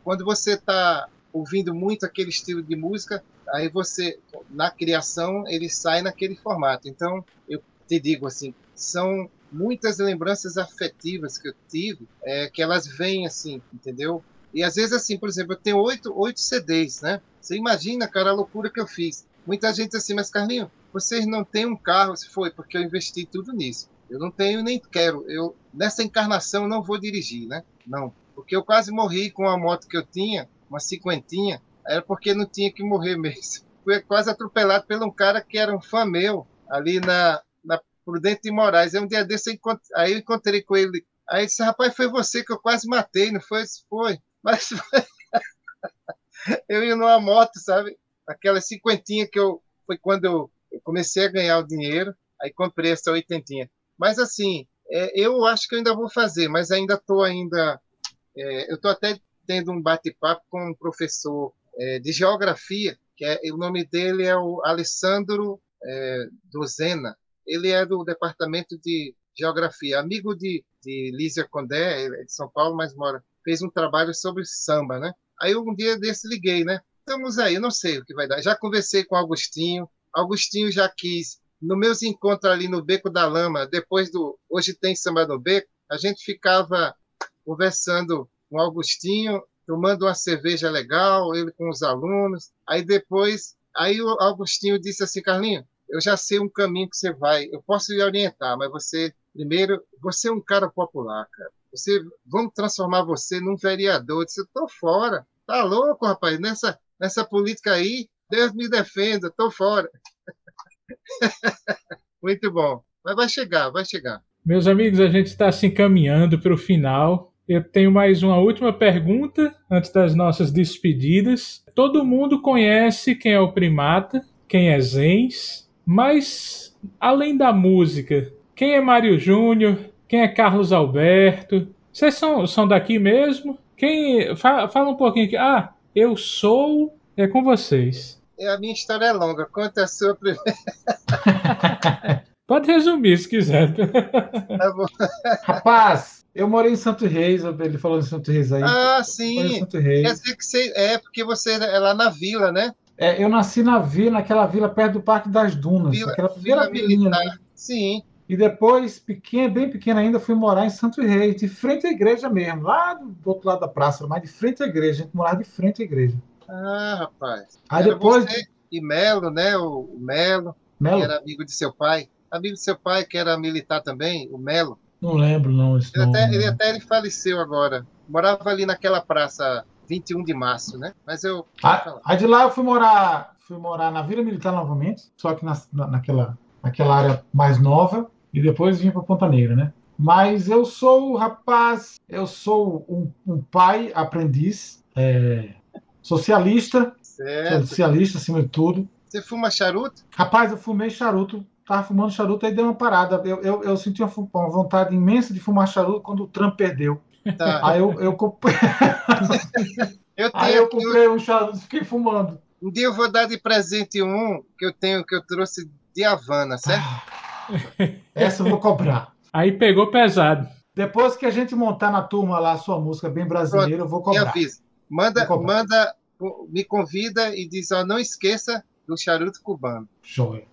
quando você está ouvindo muito aquele estilo de música, aí você na criação ele sai naquele formato. Então eu te digo assim, são muitas lembranças afetivas que eu tive, é, que elas vêm assim, entendeu? E às vezes, assim, por exemplo, eu tenho oito, oito CDs, né? Você imagina, cara, a loucura que eu fiz. Muita gente assim, mas Carlinho, vocês não têm um carro? Se foi, porque eu investi tudo nisso. Eu não tenho nem quero. Eu nessa encarnação não vou dirigir, né? Não, porque eu quase morri com a moto que eu tinha, uma cinquentinha. Era porque não tinha que morrer mesmo. Fui quase atropelado por um cara que era um fã meu ali na, na Prudente de Moraes. Aí um dia desse eu encontrei, aí eu encontrei com ele. Aí disse, rapaz, foi você que eu quase matei, não foi? Foi. Mas eu ia numa moto, sabe? Aquela cinquentinha que eu foi quando eu, comecei a ganhar o dinheiro, aí comprei essa oitentinha. Mas assim, é, eu acho que eu ainda vou fazer, mas ainda estou ainda, é, eu estou até tendo um bate-papo com um professor é, de geografia, que é, o nome dele é o Alessandro é, Dozena. Ele é do departamento de geografia, amigo de, de Lísia Condé, é de São Paulo, mas mora. Fez um trabalho sobre samba, né? Aí um dia desse liguei, né? Estamos aí, não sei o que vai dar. Já conversei com Agostinho, Agostinho já quis, no meus encontros ali no Beco da Lama, depois do Hoje Tem Samba no Beco, a gente ficava conversando com Agostinho, tomando uma cerveja legal, ele com os alunos. Aí depois, aí o Agostinho disse assim, Carlinho, eu já sei um caminho que você vai, eu posso lhe orientar, mas você, primeiro, você é um cara popular, cara. Você, vamos transformar você num vereador. Eu disse, fora. Tá louco, rapaz? Nessa, nessa política aí, Deus me defenda, tô fora. Muito bom. Mas vai chegar, vai chegar. Meus amigos, a gente está se encaminhando para o final. Eu tenho mais uma última pergunta antes das nossas despedidas. Todo mundo conhece quem é o Primata, quem é Zens, mas além da música, quem é Mário Júnior, quem é Carlos Alberto? Vocês são, são daqui mesmo? Quem fala, fala um pouquinho aqui. Ah, eu sou é com vocês. É, a minha história é longa. Conta a sua primeira. Pode resumir se quiser. Tá Rapaz, eu morei em Santo Reis, ele falou em Santo Reis aí. Ah, sim. Santo Reis. Quer dizer que você, é porque você é lá na vila, né? É, eu nasci na vila, naquela vila perto do Parque das Dunas, vila, aquela primeira vila vilinha. Né? Sim. E depois, pequena, bem pequena ainda, fui morar em Santo Reis, de frente à igreja mesmo, lá do outro lado da praça, mas de frente à igreja, a gente morava de frente à igreja. Ah, rapaz. Aí era depois. e Melo, né? O, Melo, Melo, que era amigo de seu pai. Amigo de seu pai, que era militar também, o Melo. Não lembro, não. Esse ele, nome, até, ele até ele faleceu agora. Morava ali naquela praça 21 de março, né? Mas eu. Ah, aí de lá eu fui morar, fui morar na Vila Militar novamente, só que na, naquela, naquela área mais nova, e depois vim para Ponta Negra, né? Mas eu sou, rapaz, eu sou um, um pai aprendiz, é, socialista, certo. socialista acima de tudo. Você fuma charuto? Rapaz, eu fumei charuto, tava fumando charuto, aí deu uma parada. Eu, eu, eu senti uma, uma vontade imensa de fumar charuto quando o Trump perdeu. Tá. Aí eu, eu comprei. eu aí eu comprei um charuto e fiquei fumando. Um dia eu vou dar de presente um que eu tenho, que eu trouxe de Havana, certo? Essa eu vou cobrar. Aí pegou pesado. Depois que a gente montar na turma lá a sua música bem brasileira, Pronto, eu vou cobrar. Me avisa. Manda, manda, me convida e diz, ó, não esqueça do charuto cubano. Joia.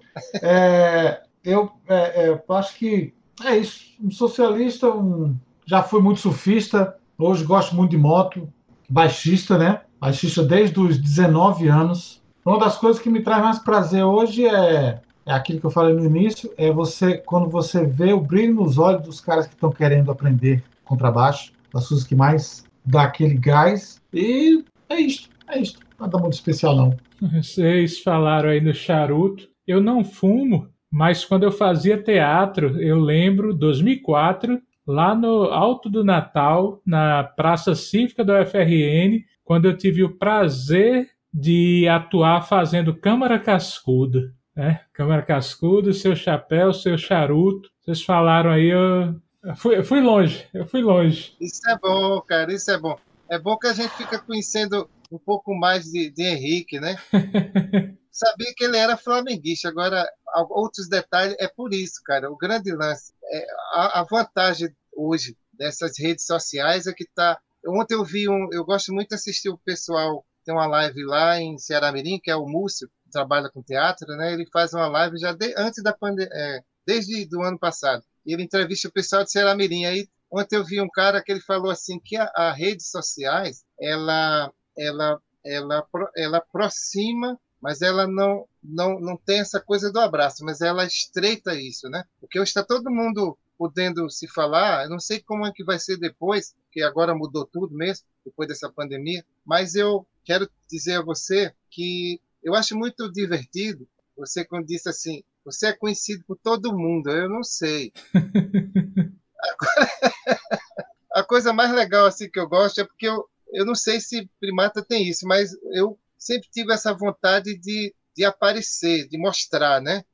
É, eu, é, é, eu acho que é isso. Um socialista, um, já fui muito surfista, hoje gosto muito de moto, baixista, né? Baixista desde os 19 anos. Uma das coisas que me traz mais prazer hoje é, é aquilo que eu falei no início, é você quando você vê o brilho nos olhos dos caras que estão querendo aprender contrabaixo, das coisas que mais dá aquele gás. E é isso, é isso. Nada muito especial, não. Vocês falaram aí no charuto. Eu não fumo, mas quando eu fazia teatro, eu lembro, 2004, lá no Alto do Natal, na Praça Cívica do UFRN, quando eu tive o prazer de atuar fazendo Câmara Cascudo. Né? Câmara Cascudo, seu chapéu, seu charuto. Vocês falaram aí, eu, eu fui, eu fui longe, eu fui longe. Isso é bom, cara, isso é bom. É bom que a gente fica conhecendo um pouco mais de, de Henrique, né? Sabia que ele era flamenguista. Agora, outros detalhes, é por isso, cara. O grande lance, é, a, a vantagem hoje dessas redes sociais é que tá. Ontem eu vi um. Eu gosto muito de assistir o pessoal. Tem uma live lá em Ceará Mirim, que é o Múcio, trabalha com teatro, né? Ele faz uma live já de, antes da pandemia, é, desde do ano passado. Ele entrevista o pessoal de Ceará Mirim. Aí Ontem eu vi um cara que ele falou assim que a, a redes sociais ela ela ela ela aproxima, mas ela não não não tem essa coisa do abraço, mas ela estreita isso, né? Porque hoje está todo mundo podendo se falar. Eu não sei como é que vai ser depois, que agora mudou tudo mesmo depois dessa pandemia. Mas eu quero dizer a você que eu acho muito divertido você quando disse assim, você é conhecido por todo mundo. Eu não sei. A coisa mais legal assim que eu gosto é porque eu, eu não sei se primata tem isso, mas eu sempre tive essa vontade de, de aparecer, de mostrar, né?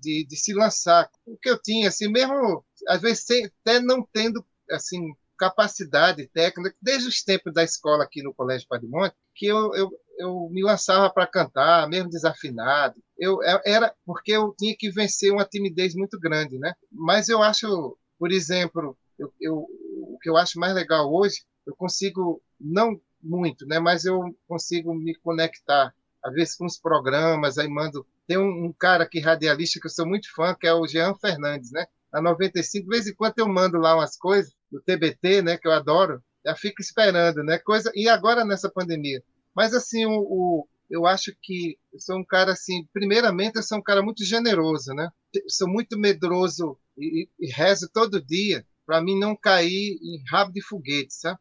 De, de se lançar. O que eu tinha, assim, mesmo às vezes até não tendo assim capacidade técnica, desde os tempos da escola aqui no Colégio Padre Monte, que eu, eu, eu me lançava para cantar, mesmo desafinado. Eu é, era porque eu tinha que vencer uma timidez muito grande, né? Mas eu acho, por exemplo, eu, eu, o que eu acho mais legal hoje, eu consigo não muito, né? Mas eu consigo me conectar às vezes com os programas, aí mando. Tem um, um cara aqui radialista que eu sou muito fã, que é o Jean Fernandes, né? Na 95, de vez em quando eu mando lá umas coisas do TBT, né? Que eu adoro. Já fico esperando, né? Coisa e agora nessa pandemia. Mas assim, o, o eu acho que sou um cara assim. Primeiramente, eu sou um cara muito generoso, né? Sou muito medroso e, e rezo todo dia para mim não cair em rabo de foguete, sabe?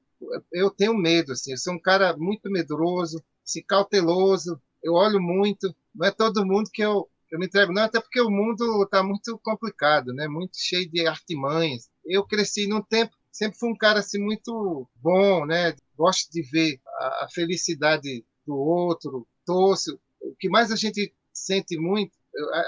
Eu tenho medo, assim. Eu sou um cara muito medroso, assim, cauteloso eu olho muito, não é todo mundo que eu, eu me entrego, não, até porque o mundo está muito complicado, né? muito cheio de artimanhas. Eu cresci num tempo, sempre fui um cara assim, muito bom, né? Gosto de ver a, a felicidade do outro, torço. O que mais a gente sente muito,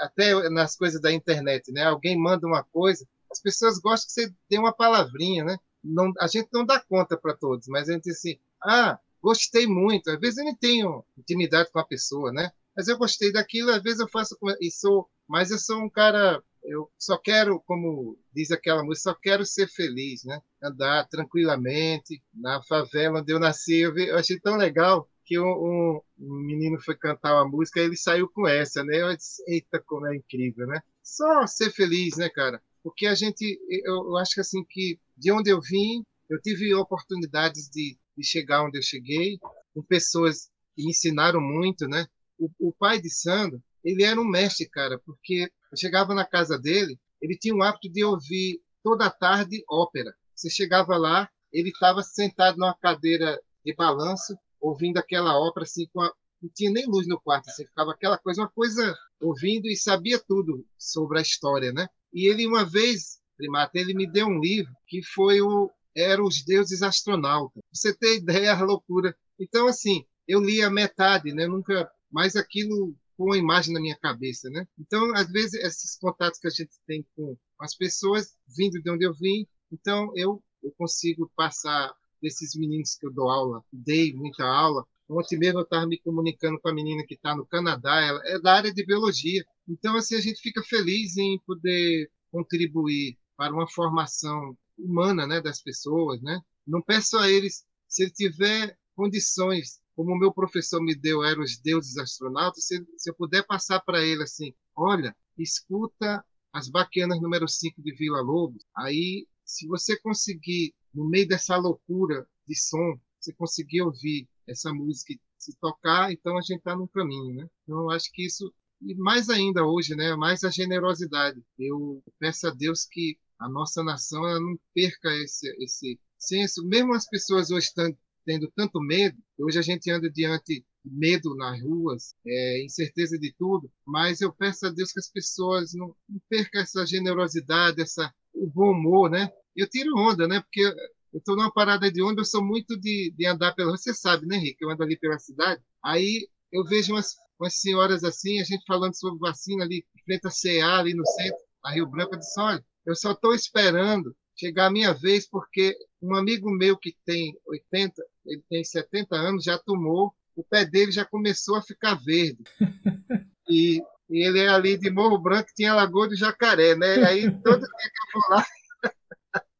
até nas coisas da internet, né? alguém manda uma coisa, as pessoas gostam que você dê uma palavrinha, né? Não, a gente não dá conta para todos, mas a gente assim, ah, gostei muito. Às vezes eu não tenho intimidade com a pessoa, né? Mas eu gostei daquilo, às vezes eu faço e sou, mas eu sou um cara, eu só quero, como diz aquela música, só quero ser feliz, né? Andar tranquilamente na favela onde eu nasci. Eu, vi, eu achei tão legal que um, um, menino foi cantar uma música e ele saiu com essa, né? Eu disse, eita, como é incrível, né? Só ser feliz, né, cara? Porque a gente, eu, eu acho que assim que de onde eu vim, eu tive oportunidades de de chegar onde eu cheguei, com pessoas que me ensinaram muito, né? O, o pai de Sandro, ele era um mestre, cara, porque eu chegava na casa dele, ele tinha o hábito de ouvir toda tarde ópera. Você chegava lá, ele estava sentado numa cadeira de balanço, ouvindo aquela ópera assim, a... não tinha nem luz no quarto, assim, ficava aquela coisa, uma coisa ouvindo e sabia tudo sobre a história, né? E ele uma vez, primata, ele me deu um livro que foi o eram os deuses astronautas. Você tem ideia a loucura. Então, assim, eu li a metade, né? Nunca mais aquilo com a imagem na minha cabeça, né? Então, às vezes, esses contatos que a gente tem com as pessoas, vindo de onde eu vim, então eu, eu consigo passar desses meninos que eu dou aula, dei muita aula. Ontem mesmo eu estava me comunicando com a menina que está no Canadá, ela é da área de biologia. Então, assim, a gente fica feliz em poder contribuir para uma formação humana né, das pessoas. Né? Não peço a eles, se ele tiver condições, como o meu professor me deu, eram os deuses astronautas, se, se eu puder passar para ele assim, olha, escuta as baquianas número 5 de Vila Lobos, aí se você conseguir, no meio dessa loucura de som, você conseguir ouvir essa música se tocar, então a gente está no caminho, né? Então eu acho que isso e mais ainda hoje, né? Mais a generosidade. Eu peço a Deus que a nossa nação não perca esse, esse senso. Mesmo as pessoas hoje estão tendo tanto medo, hoje a gente anda diante medo nas ruas, é, incerteza de tudo, mas eu peço a Deus que as pessoas não, não percam essa generosidade, essa, o bom humor, né? Eu tiro onda, né? Porque eu estou numa parada de onda, eu sou muito de, de andar pela. Você sabe, né, Rick? Eu ando ali pela cidade. Aí eu vejo umas, umas senhoras assim, a gente falando sobre vacina ali, frente à CA, ali no centro, a Rio Branco, eu disse: olha, eu só estou esperando chegar a minha vez, porque um amigo meu que tem 80, ele tem 70 anos, já tomou, o pé dele já começou a ficar verde. E, e ele é ali de Morro Branco, tinha Lagoa do Jacaré, né? Aí todo dia que eu vou lá,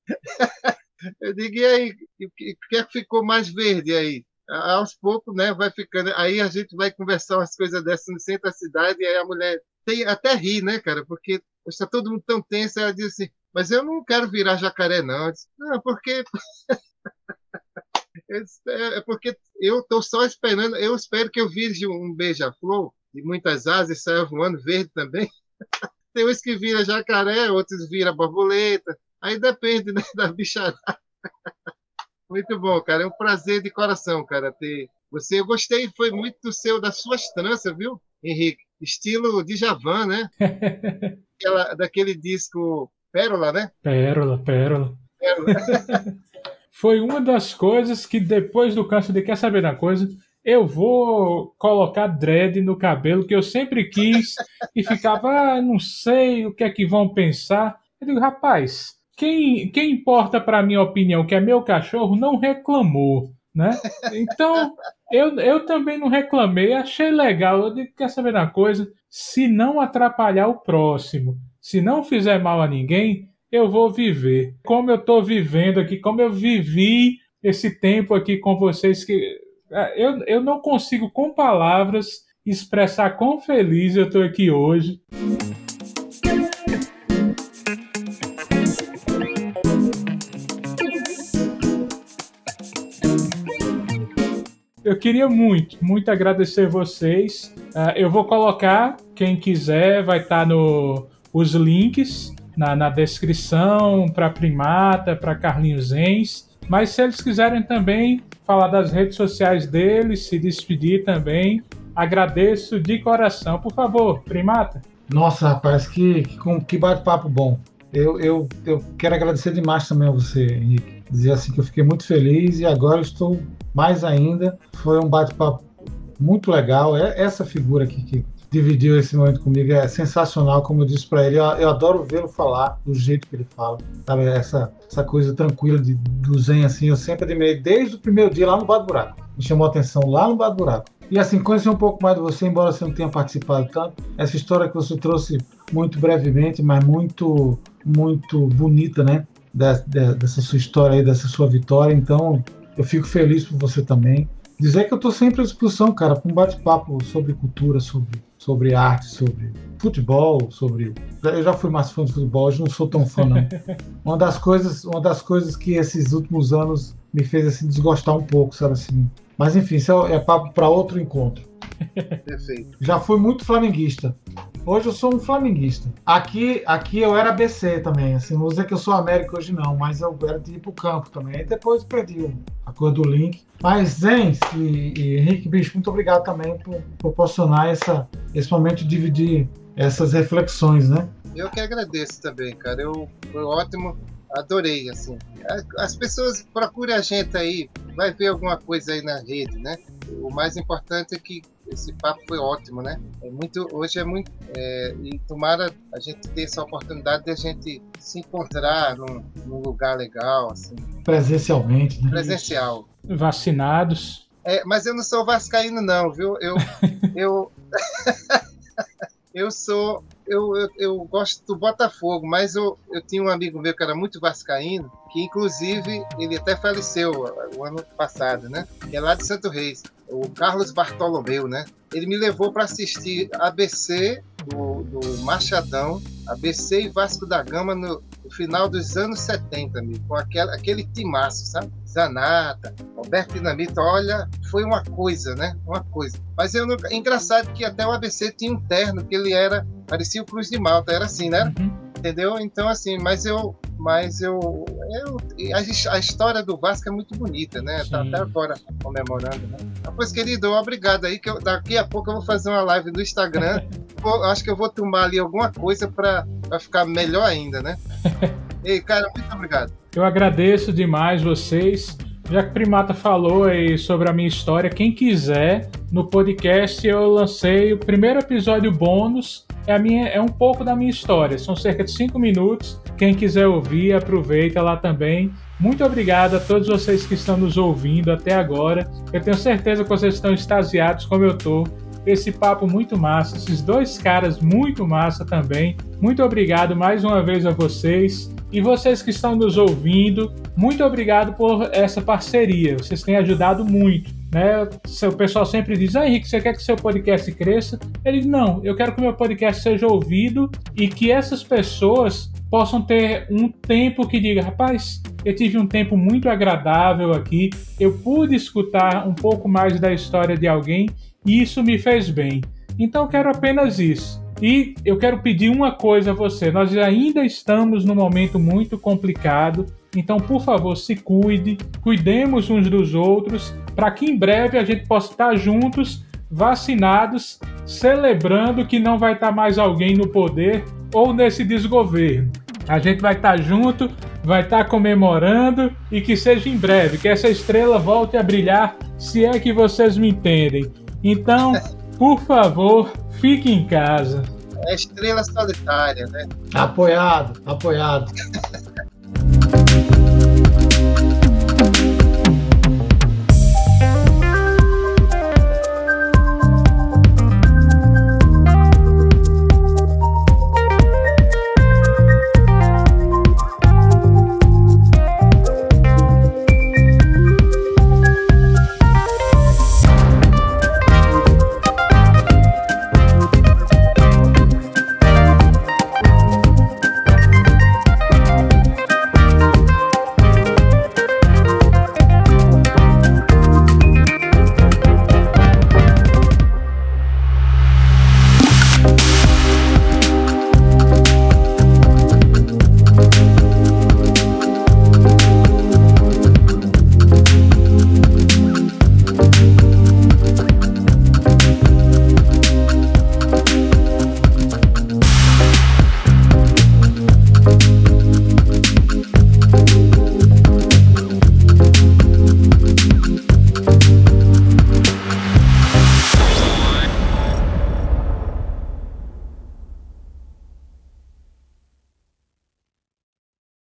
eu digo, e aí, o que, é que ficou mais verde aí? Aos poucos, né, vai ficando. Aí a gente vai conversar umas coisas dessas no centro da cidade, e aí a mulher tem, até ri, né, cara? Porque está todo mundo tão tenso. Ela diz assim: Mas eu não quero virar jacaré, não. Eu disse, não, porque. É, é porque eu estou só esperando. Eu espero que eu vire um beija-flor de muitas asas e saia voando verde também. Tem uns que vira jacaré, outros vira borboleta. Aí depende né, da bicharada. Muito bom, cara. É um prazer de coração, cara, ter você. Eu gostei, foi muito do seu, das suas tranças, viu, Henrique? Estilo de Javan, né? Aquela, daquele disco Pérola, né? Pérola, Pérola. Pérola. foi uma das coisas que depois do câncer de Quer Saber da Coisa, eu vou colocar dread no cabelo, que eu sempre quis, e ficava, ah, não sei o que é que vão pensar. Eu digo, rapaz, quem, quem importa para minha opinião, que é meu cachorro, não reclamou, né? Então, eu, eu também não reclamei, achei legal. Eu digo, quer saber uma coisa? Se não atrapalhar o próximo, se não fizer mal a ninguém, eu vou viver. Como eu estou vivendo aqui, como eu vivi esse tempo aqui com vocês, que é, eu, eu não consigo, com palavras, expressar quão feliz eu estou aqui hoje. Eu queria muito, muito agradecer vocês. Uh, eu vou colocar, quem quiser, vai estar tá no os links na, na descrição para Primata, para Carlinhos Ens. Mas se eles quiserem também falar das redes sociais deles, se despedir também, agradeço de coração. Por favor, Primata. Nossa, rapaz, que, que, que bate-papo bom. Eu, eu, eu quero agradecer demais também a você, Henrique. Dizer assim que eu fiquei muito feliz e agora estou mais ainda. Foi um bate-papo muito legal. É essa figura aqui que dividiu esse momento comigo é sensacional, como eu disse para ele. Eu, eu adoro vê-lo falar do jeito que ele fala, sabe? Essa, essa coisa tranquila de, do Zen, assim, eu sempre admirei desde o primeiro dia lá no Bar do Buraco. Me chamou a atenção lá no Bar do Buraco. E assim, conhecer um pouco mais de você, embora você não tenha participado tanto, essa história que você trouxe muito brevemente, mas muito, muito bonita, né? Dessa sua história aí, dessa sua vitória. Então, eu fico feliz por você também. Dizer que eu estou sempre à disposição, cara, para um bate-papo sobre cultura, sobre, sobre arte, sobre futebol, sobre. Eu já fui mais fã de futebol, hoje não sou tão fã, não. uma das coisas, uma das coisas que esses últimos anos me fez assim desgostar um pouco, sabe assim. Mas enfim, isso é, é papo para outro encontro. Perfeito. Já fui muito flamenguista. Hoje eu sou um flamenguista. Aqui, aqui eu era BC também. Assim, não vou dizer que eu sou América hoje não, mas eu era pro campo também. Depois perdi a cor do link. Mas Zen e, e Henrique Bicho, muito obrigado também por proporcionar essa, esse momento de dividir essas reflexões, né? Eu que agradeço também, cara. Eu, foi ótimo adorei, assim. As pessoas procurem a gente aí, vai ver alguma coisa aí na rede, né? O mais importante é que esse papo foi ótimo, né? É muito, hoje é muito. É, e tomara a gente ter essa oportunidade de a gente se encontrar num, num lugar legal, assim. Presencialmente, né? Presencial. Vacinados. É, mas eu não sou vascaíno, não, viu? Eu. eu... eu sou eu, eu, eu, gosto do Botafogo, mas eu, eu tinha um amigo meu que era muito vascaíno, que inclusive ele até faleceu o ano passado, né? Que é lá de Santo Reis, o Carlos Bartolomeu, né? Ele me levou para assistir ABC do, do Machadão, ABC e Vasco da Gama no, no final dos anos 70, amigo, com aquele, aquele timaço, sabe? Zanata, Roberto Dinamita, olha, foi uma coisa, né? Uma coisa. Mas eu nunca... engraçado que até o ABC tinha um terno que ele era, parecia o Cruz de Malta, era assim, né? Uhum. Entendeu? Então, assim, mas eu. Mas eu. eu a, a história do Vasco é muito bonita, né? Sim. Tá até agora comemorando, né? Pois, querido, obrigado aí, que eu, daqui a pouco eu vou fazer uma live no Instagram. vou, acho que eu vou tomar ali alguma coisa para ficar melhor ainda, né? Ei, cara, muito obrigado. Eu agradeço demais vocês. Já que o Primata falou aí sobre a minha história, quem quiser, no podcast eu lancei o primeiro episódio bônus é, a minha, é um pouco da minha história. São cerca de cinco minutos. Quem quiser ouvir, aproveita lá também. Muito obrigado a todos vocês que estão nos ouvindo até agora. Eu tenho certeza que vocês estão extasiados como eu estou. Esse papo muito massa, esses dois caras muito massa também. Muito obrigado mais uma vez a vocês. E vocês que estão nos ouvindo, muito obrigado por essa parceria. Vocês têm ajudado muito. Né? O pessoal sempre diz: Ah, Henrique, você quer que seu podcast cresça? Ele Não, eu quero que meu podcast seja ouvido e que essas pessoas possam ter um tempo que diga: Rapaz, eu tive um tempo muito agradável aqui, eu pude escutar um pouco mais da história de alguém e isso me fez bem. Então eu quero apenas isso. E eu quero pedir uma coisa a você: nós ainda estamos num momento muito complicado, então por favor, se cuide, cuidemos uns dos outros para que em breve a gente possa estar juntos, vacinados, celebrando que não vai estar mais alguém no poder ou nesse desgoverno. A gente vai estar junto, vai estar comemorando e que seja em breve, que essa estrela volte a brilhar, se é que vocês me entendem. Então, por favor, fique em casa. É estrela solitária, né? Apoiado, apoiado.